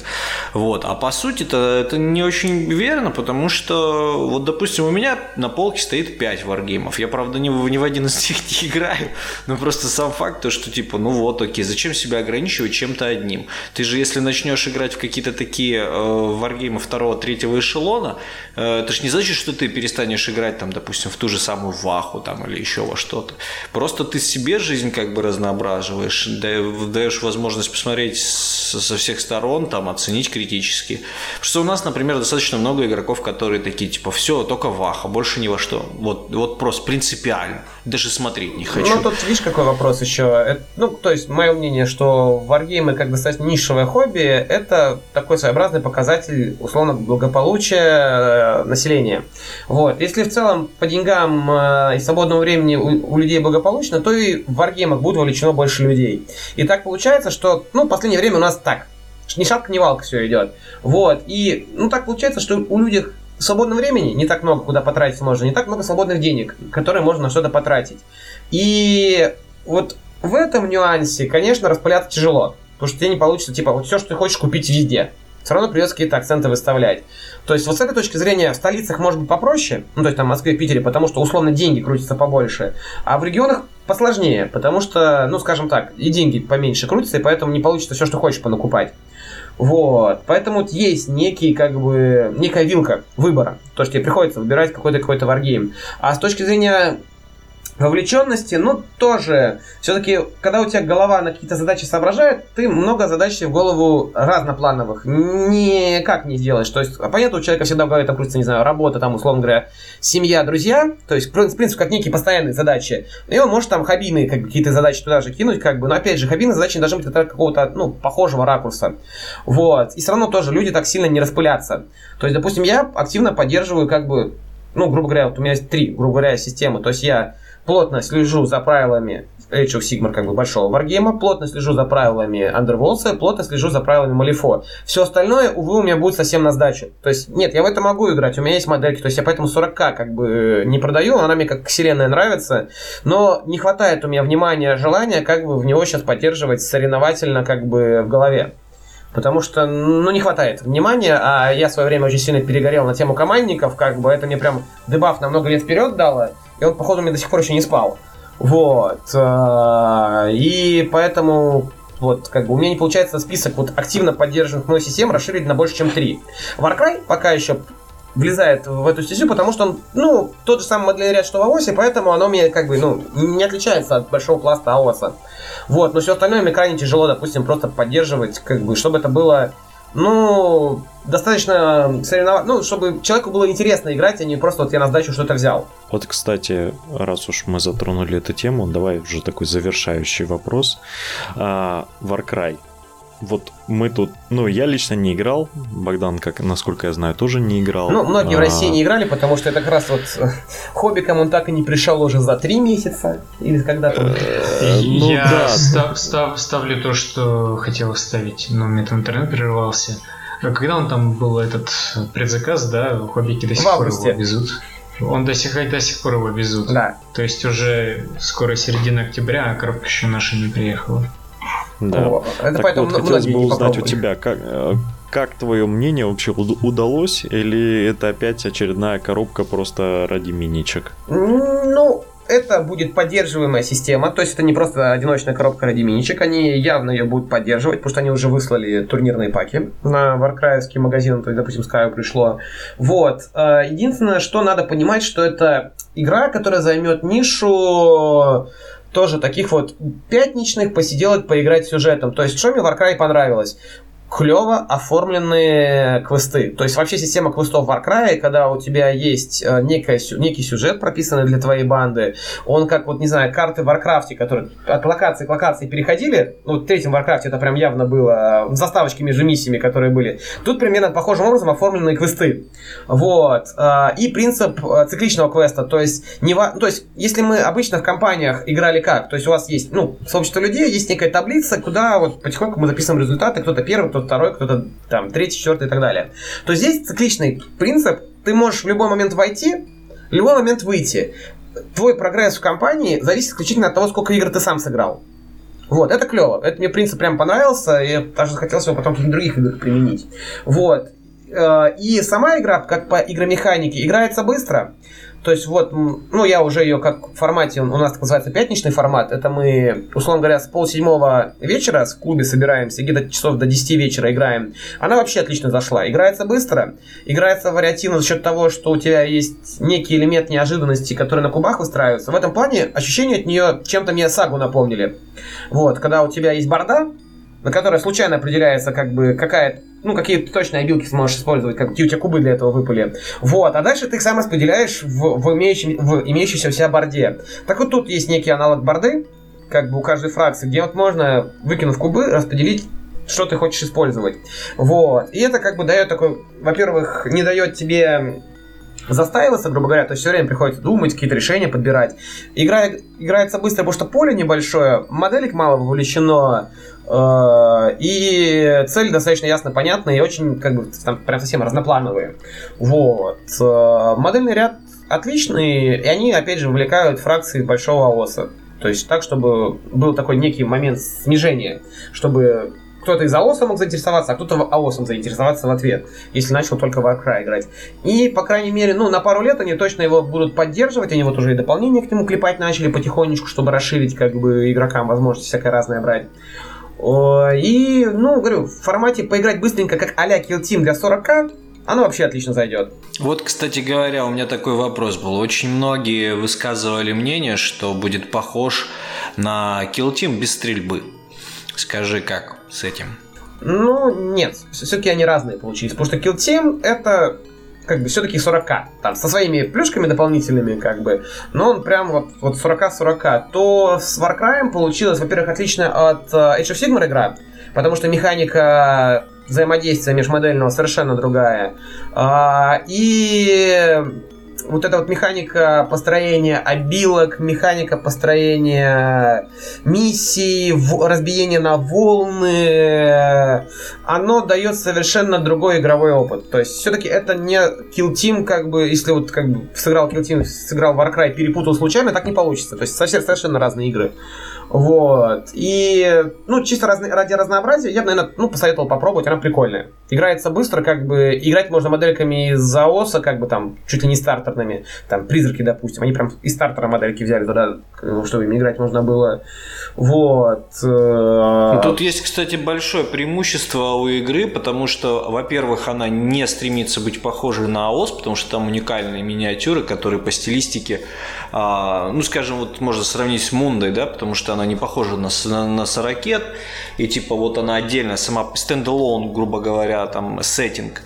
Вот. А по сути это, не очень верно, потому что, вот, допустим, у меня на полке стоит 5 варгеймов. Я, правда, в- ни в один из *laughs* них не играю, но просто сам факт, то, что, типа, ну вот, окей, зачем себя ограничивать чем-то одним? Ты же, если начнешь играть в какие-то такие э, варгеймы второго, третьего эшелона, э, это же не значит, что ты перестанешь играть, там, допустим, в ту же самую ваху там, или еще во что-то. Просто ты себе жизнь как бы разноображиваешь, да- даешь возможность посмотреть со всех сторон, там, оценить критически. Потому что у нас, например, достаточно много игроков, которые такие, типа, все, только ваха, больше ни во что. Вот, вот просто принципиально. Даже смотреть не хочу. Ну, тут видишь, какой вопрос еще. Это- ну, то есть, мое мнение, что варгеймы, как достаточно нишевое хобби, это такой своеобразный показатель, условно, благополучия э, населения. Вот. Если в целом по деньгам э, и свободному времени у, у людей благополучно, то и в варгеймах будет вовлечено больше людей. И так получается, что, ну, в последнее время у нас так. Ни шатка, ни валка все идет. Вот. И, ну, так получается, что у людей свободного времени не так много, куда потратить можно, не так много свободных денег, которые можно на что-то потратить. И вот в этом нюансе, конечно, распыляться тяжело. Потому что тебе не получится, типа, вот все, что ты хочешь купить везде. Все равно придется какие-то акценты выставлять. То есть вот с этой точки зрения в столицах может быть попроще, ну то есть там в Москве, Питере, потому что условно деньги крутятся побольше, а в регионах посложнее, потому что, ну скажем так, и деньги поменьше крутятся, и поэтому не получится все, что хочешь понакупать. Вот, поэтому есть некий, как бы, некая вилка выбора, то, что тебе приходится выбирать какой-то какой-то варгейм. А с точки зрения вовлеченности, ну, тоже, все-таки, когда у тебя голова на какие-то задачи соображает, ты много задач в голову разноплановых никак не сделаешь. То есть, а понятно, у человека всегда в голове там крутится, не знаю, работа, там, условно говоря, семья, друзья, то есть, в принципе, как некие постоянные задачи. И он может там хоббийные как бы, какие-то задачи туда же кинуть, как бы, но опять же, хоббийные задачи должны быть от какого-то, ну, похожего ракурса. Вот. И все равно тоже люди так сильно не распылятся. То есть, допустим, я активно поддерживаю, как бы, ну, грубо говоря, вот у меня есть три, грубо говоря, системы. То есть я плотно слежу за правилами Age of Sigmar, как бы большого варгейма, плотно слежу за правилами Underworlds, плотно слежу за правилами Малифо. Все остальное, увы, у меня будет совсем на сдачу. То есть, нет, я в это могу играть, у меня есть модельки, то есть я поэтому 40к как бы не продаю, она мне как вселенная нравится, но не хватает у меня внимания, желания как бы в него сейчас поддерживать соревновательно как бы в голове. Потому что, ну, не хватает внимания, а я в свое время очень сильно перегорел на тему командников, как бы это мне прям дебаф на много лет вперед дало, и он, походу, мне до сих пор еще не спал. Вот. э, И поэтому вот, как бы у меня не получается список вот активно поддержанных мной систем расширить на больше, чем три. Warcry пока еще влезает в эту стезю, потому что он, ну, тот же самый модельный ряд, что в АОСе, поэтому оно мне, как бы, ну, не отличается от большого пласта АОСа. Вот, но все остальное мне крайне тяжело, допустим, просто поддерживать, как бы, чтобы это было, ну, достаточно соревновать, ну, чтобы человеку было интересно играть, а не просто вот я на сдачу что-то взял. Вот, кстати, раз уж мы затронули эту тему, давай уже такой завершающий вопрос. А, Warcry. Вот мы тут, ну, я лично не играл, Богдан, как, насколько я знаю, тоже не играл. Ну, многие в А, России не играли, потому что это как раз вот э, хоббиком он так и не пришел уже за три месяца, или когда-то. э, ну я да. став- став- ставлю то, что хотел ставить, но у меня там интернет прервался. А Когда он там был этот предзаказ, да, хоббики до сих В пор его везут. Он до сих, до сих пор его везут. Да. То есть уже скоро середина октября, а коробка еще наша не приехала. Да. Вот. Это Так поэтому вот, хотелось бы узнать у тебя, как, э, как твое мнение вообще уд- удалось, или это опять очередная коробка просто ради миничек? Ну, это будет поддерживаемая система, то есть это не просто одиночная коробка ради миничек, они явно ее будут поддерживать, потому что они уже выслали турнирные паки на варкраевский магазин, то есть, допустим, Sky пришло. Вот. Э, Единственное, что надо понимать, что это игра, которая займет нишу тоже таких вот пятничных посиделок, поиграть сюжетом. То есть, что мне в Warcry понравилось? Клево оформленные квесты. То есть вообще система квестов в Warcry, когда у тебя есть э, некая, некий сюжет, прописанный для твоей банды, он как вот, не знаю, карты в Warcraft, которые от локации к локации переходили, ну, в третьем Warcraft это прям явно было, э, заставочки между миссиями, которые были. Тут примерно похожим образом оформленные квесты. Вот. Э, И принцип цикличного квеста, то есть, не то есть, если мы обычно в компаниях играли как, то есть у вас есть, ну, сообщество людей, есть некая таблица, куда вот потихоньку мы записываем результаты, кто-то первый, кто-то второй, кто-то там третий, четвертый и так далее. То здесь цикличный принцип, ты можешь в любой момент войти, в любой момент выйти. Твой прогресс в компании зависит исключительно от того, сколько игр ты сам сыграл. Вот, это клево. Это мне принцип прям понравился, и я даже захотелось его потом в других играх применить. Вот. Э, И сама игра, как по игромеханике, играется быстро. То есть вот, ну я уже ее как в формате, у нас так называется пятничный формат, это мы, условно говоря, с полседьмого вечера в клубе собираемся, где-то часов до 10 вечера играем. Она вообще отлично зашла. Играется быстро, играется вариативно за счет того, что у тебя есть некий элемент неожиданности, который на кубах выстраивается. В этом плане ощущения от нее чем-то мне сагу напомнили. Вот, когда у тебя есть борда, на которой случайно определяется, как бы, какая ну, какие ты точные обилки сможешь использовать, как- какие у тебя кубы для этого выпали. Вот, а дальше ты их сам распределяешь в, в, имеющем- в имеющейся у себя борде. Так вот тут есть некий аналог борды, как бы у каждой фракции, где вот можно, выкинув кубы, распределить что ты хочешь использовать. Вот. И это как бы дает такой, во-первых, не дает тебе застаиваться, грубо говоря, то есть все время приходится думать, какие-то решения подбирать. Игра играется быстро, потому что поле небольшое, моделек мало вовлечено, э, и цель достаточно ясно понятна и очень, как бы, там прям совсем разноплановые. Вот. Э, Модельный ряд отличный, и они, опять же, вовлекают фракции большого АОСа. То есть так, чтобы был такой некий момент снижения, чтобы кто-то из АОСа мог заинтересоваться, а кто-то АОСом заинтересоваться в ответ, если начал только в Warcry играть. И, по крайней мере, ну, на пару лет они точно его будут поддерживать, они вот уже и дополнение к нему клепать начали потихонечку, чтобы расширить, как бы, игрокам возможность всякое разное брать. И, ну, говорю, в формате поиграть быстренько, как а-ля Kill Team для 40 оно вообще отлично зайдет. Вот, кстати говоря, у меня такой вопрос был. Очень многие высказывали мнение, что будет похож на Kill Team без стрельбы. Скажи, как с этим? Ну, нет, все-таки они разные получились, потому что Kill Team это как бы все-таки 40 там, со своими плюшками дополнительными, как бы, но он прям вот, вот 40-40, то с Warcry получилось, во-первых, отлично от э, Age of Sigmar игра, потому что механика взаимодействия межмодельного совершенно другая. А, и вот эта вот механика построения обилок, механика построения миссий, разбиения на волны, оно дает совершенно другой игровой опыт. То есть все-таки это не Kill Team, как бы, если вот как бы сыграл Kill Team, сыграл Warcry, перепутал случайно, так не получится. То есть совсем совершенно разные игры. Вот. И, ну, чисто раз, ради разнообразия я бы, наверное, ну, посоветовал попробовать, она прикольная. Играется быстро, как бы, играть можно модельками из заоса, как бы там, чуть ли не стартерными, там, призраки, допустим, они прям из стартера модельки взяли туда, чтобы ими играть можно было. Вот. Э, тут есть, кстати, большое преимущество у игры, потому что, во-первых, она не стремится быть похожей на АОС, потому что там уникальные миниатюры, которые по стилистике, а, ну, скажем, вот можно сравнить с Мундой, да, потому что она не похожа на, на, на Сорокет, и типа вот она отдельно, сама стендалон, грубо говоря, там, сеттинг.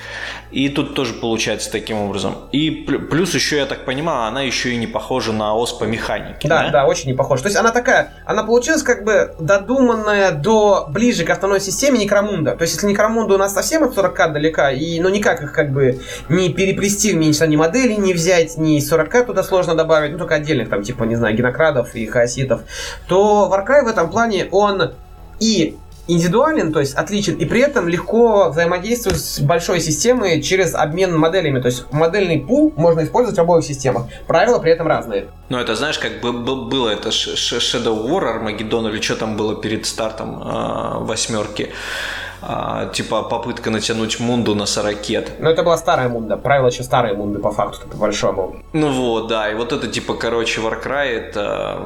И тут тоже получается таким образом. И плюс еще, я так понимаю, она еще и не похожа на ОС по механике. Да, да, да, очень не похожа. То есть она такая, она получилась как бы додуманная до ближе к основной системе Некромунда. То есть если Некромунда у нас совсем от 40к далека, и ну никак их как бы не переплести, ни, ни модели не взять, ни 40к туда сложно добавить, ну только отдельных там типа, не знаю, генокрадов и хаоситов, то Warcry в этом плане он и индивидуален, то есть отличен, и при этом легко взаимодействует с большой системой через обмен моделями. То есть модельный пул можно использовать в обоих системах. Правила при этом разные. Ну, это знаешь, как бы было это Shadow War, Armageddon или что там было перед стартом э, восьмерки а, типа попытка натянуть Мунду на сорокет. Ну, это была старая Мунда, правила еще старые Мунды по факту, по большому. Ну вот, да, и вот это типа, короче, Warcry это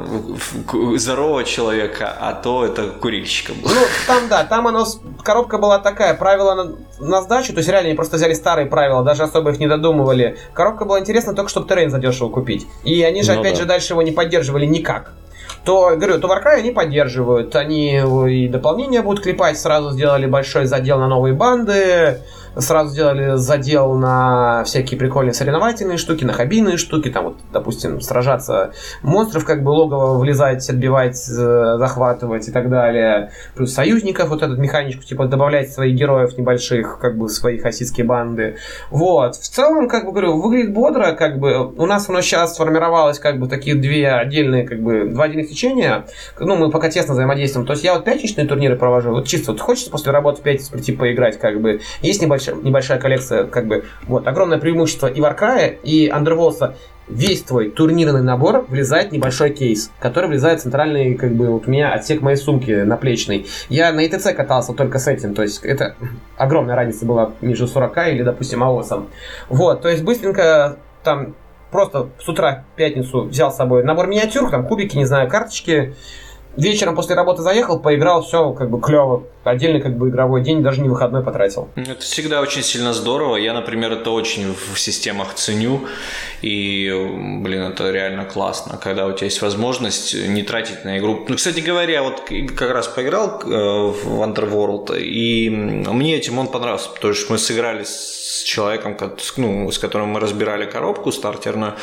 здорового человека, а то это курильщика было. Ну, там, да, там оно, коробка была такая, правила на, на сдачу, то есть реально они просто взяли старые правила, даже особо их не додумывали. Коробка была интересна только, чтобы террейн задешево купить. И они же, ну, опять да. же, дальше его не поддерживали никак то, говорю, то Warcry они поддерживают. Они и дополнения будут клепать, сразу сделали большой задел на новые банды, сразу сделали задел на всякие прикольные соревновательные штуки, на хоббийные штуки, там вот, допустим, сражаться монстров, как бы логово влезать, отбивать, э, захватывать и так далее. Плюс союзников, вот эту механичку, типа, добавлять своих героев небольших, как бы, свои хасидские банды. Вот. В целом, как бы, говорю, выглядит бодро, как бы, у нас оно сейчас сформировалось, как бы, такие две отдельные, как бы, два отдельных течения. Ну, мы пока тесно взаимодействуем. То есть я вот пятничные турниры провожу, вот чисто, вот хочется после работы в пятницу прийти поиграть, как бы. Есть небольшой небольшая, небольшая коллекция, как бы, вот, огромное преимущество и Warcry, и Underwolf весь твой турнирный набор влезает небольшой кейс, который влезает в центральный, как бы, вот у меня отсек моей сумки наплечной. Я на ИТЦ катался только с этим, то есть это огромная разница была между 40 или, допустим, АОСом. Вот, то есть быстренько там просто с утра в пятницу взял с собой набор миниатюр, там кубики, не знаю, карточки, вечером после работы заехал, поиграл, все как бы клево. Отдельный как бы игровой день, даже не выходной потратил. Это всегда очень сильно здорово. Я, например, это очень в системах ценю. И, блин, это реально классно, когда у тебя есть возможность не тратить на игру. Ну, кстати говоря, вот как раз поиграл э, в Underworld, и мне этим он понравился, потому что мы сыграли с человеком, ну, с которым мы разбирали коробку стартерную.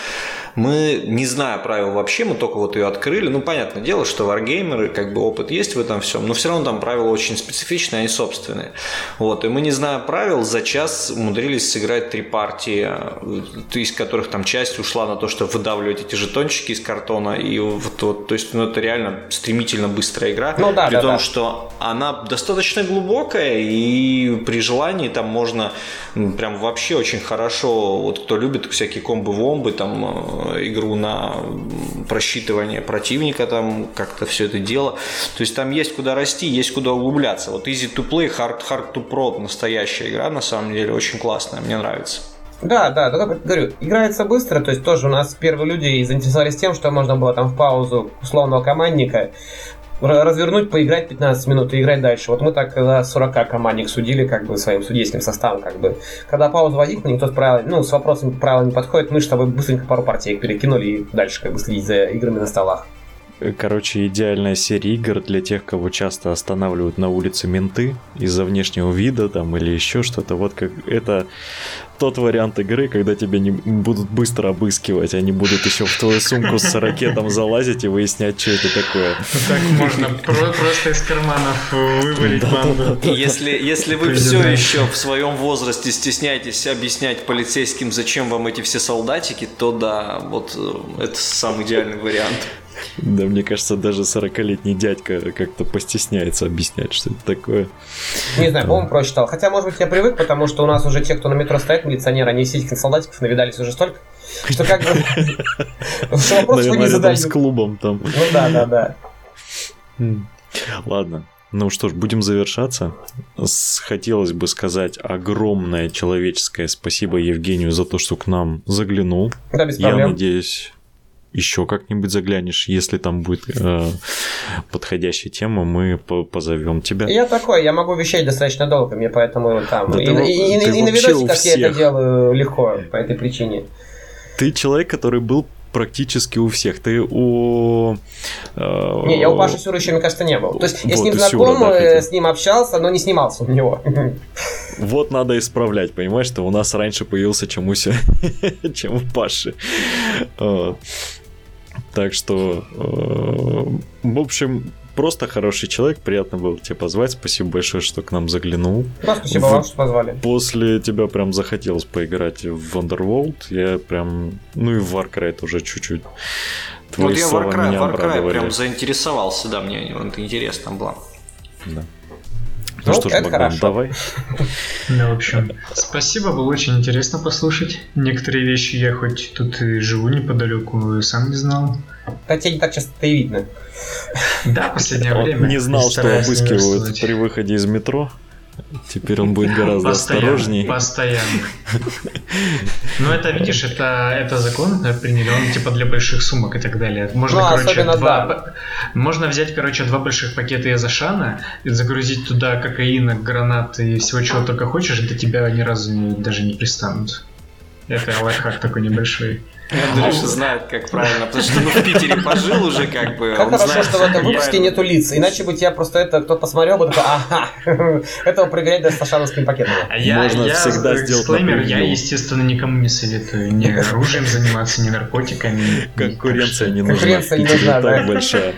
Мы, не зная правил вообще, мы только вот ее открыли. Ну, понятное дело, что варгеймеры, как бы опыт есть в этом всем, но все равно там правила очень специфичные, они собственные. Вот, и мы, не зная правил, за час умудрились сыграть три партии, из которых там часть ушла на то, чтобы выдавливать эти жетончики из картона. И вот, вот то есть, ну, это реально стремительно быстрая игра. Ну, да, при да, том, да. что она достаточно глубокая, и при желании там можно прям вообще очень хорошо, вот кто любит всякие комбы-вомбы, там игру на просчитывание противника, там как-то все это дело. То есть там есть куда расти, есть куда углубляться. Вот Easy to Play, Hard, hard to Pro, настоящая игра, на самом деле, очень классная, мне нравится. Да, да, да, говорю, играется быстро, то есть тоже у нас первые люди заинтересовались тем, что можно было там в паузу условного командника развернуть, поиграть 15 минут и играть дальше. Вот мы так за 40 командник судили как бы своим судейским составом. Как бы. Когда пауза возникла, никто с, правил, ну, с вопросом правила не подходит, мы с тобой быстренько пару партий перекинули и дальше как бы следить за играми на столах. Короче, идеальная серия игр для тех, кого часто останавливают на улице менты из-за внешнего вида там или еще что-то. Вот как это тот вариант игры, когда тебя не будут быстро обыскивать, они будут еще в твою сумку с ракетом залазить и выяснять, что это такое. Так можно просто из карманов вывалить банду. Если, если вы все еще в своем возрасте стесняетесь объяснять полицейским, зачем вам эти все солдатики, то да, вот э, это самый идеальный вариант. Да, мне кажется, даже 40-летний дядька как-то постесняется объяснять, что это такое. Не знаю, по-моему, прочитал. Хотя, может быть, я привык, потому что у нас уже те, кто на метро стоят, милиционеры, они сидят солдатиков навидались уже столько, что как бы... *laughs* Не задают. с клубом там. Ну да, да, да. Ладно. Ну что ж, будем завершаться. Хотелось бы сказать огромное человеческое спасибо Евгению за то, что к нам заглянул. Да, без Я проблем. надеюсь, еще как-нибудь заглянешь, если там будет э, подходящая тема, мы по- позовем тебя. Я такой, я могу вещать достаточно долго, мне поэтому там... Да и, ты и- и- ты и на вообще у видосиках я это всех. делаю легко по этой причине. Ты человек, который был практически у всех. Ты у... э, Не, я у Паши Сюра еще, мне кажется, не был. То есть я с Вот, ним у Сюра, знаком, да, э, с ним общался, но не снимался у него. *laughs* Вот надо исправлять, понимаешь, что у нас раньше появился чем у, *laughs* чем у Паши. Вот. Так что, э, в общем, просто хороший человек, приятно было тебя позвать. Спасибо большое, что к нам заглянул. Ну, спасибо Вот. вам, что позвали. После тебя прям захотелось поиграть в Underworld. Я прям... Ну и в Warcraft уже чуть-чуть. Твои Вот я слова Warcraft, меня обрадовали. прям заинтересовался, да, мне вот интересно было. Да. Ну, Ну что ж, это Богдан, хорошо. давай. Да, *laughs* в общем, спасибо, было очень интересно послушать. Некоторые вещи я хоть тут и живу неподалеку, и сам не знал. Да не так часто и видно. Да, последнее Он время. не знал, что обыскивают при выходе из метро. Теперь он будет гораздо Постоянно, осторожней. Постоянно. *laughs* Ну, это, видишь, это, это закон он типа для больших сумок и так далее. Можно, Ну, короче, два, да. можно взять, короче, два больших пакета из Ашана и загрузить туда кокаина, гранат и всего чего только хочешь, и до тебя ни разу не- даже не пристанут. Это лайфхак такой небольшой. Андрюша знает, как правильно, потому что ну, в Питере пожил уже как бы. Как он хорошо, знает, что в этом выпуске нету лиц. Иначе бы тебя просто это кто посмотрел бы такой, ага, *laughs* этого проверять до Сашановским пакетом. А я, Можно я всегда сделать дисклеймер, я, естественно, никому не советую ни *laughs* оружием заниматься, ни наркотиками. *laughs* Конкуренция не нужна. Конкуренция не нужна, да. большая.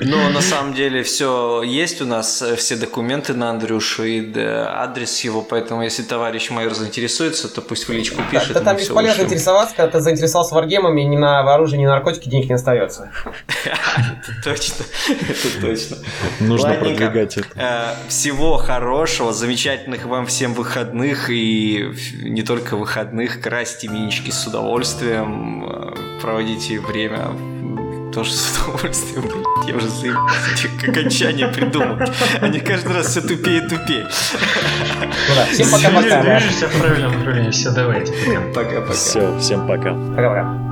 Но на самом деле все есть у нас, все документы на Андрюшу и адрес его, поэтому если товарищ майор заинтересуется, то пусть в личку пишет. да там бесполезно интересоваться, когда ты заинтересовался варгемами, ни на оружие, ни на наркотики денег не остается. Это *laughs* точно, это точно. Нужно продвигать это. Э, Всего хорошего, замечательных вам всем выходных и не только выходных. Красьте минички с удовольствием, э, проводите время тоже с удовольствием. Блядь, Я уже заебался этих окончания придумал. Они каждый раз все тупее и тупее. Да, всем пока-пока. да. Движешься в правильном направлении. Все, давайте. пока. Пока-пока. Все, всем пока. Пока-пока.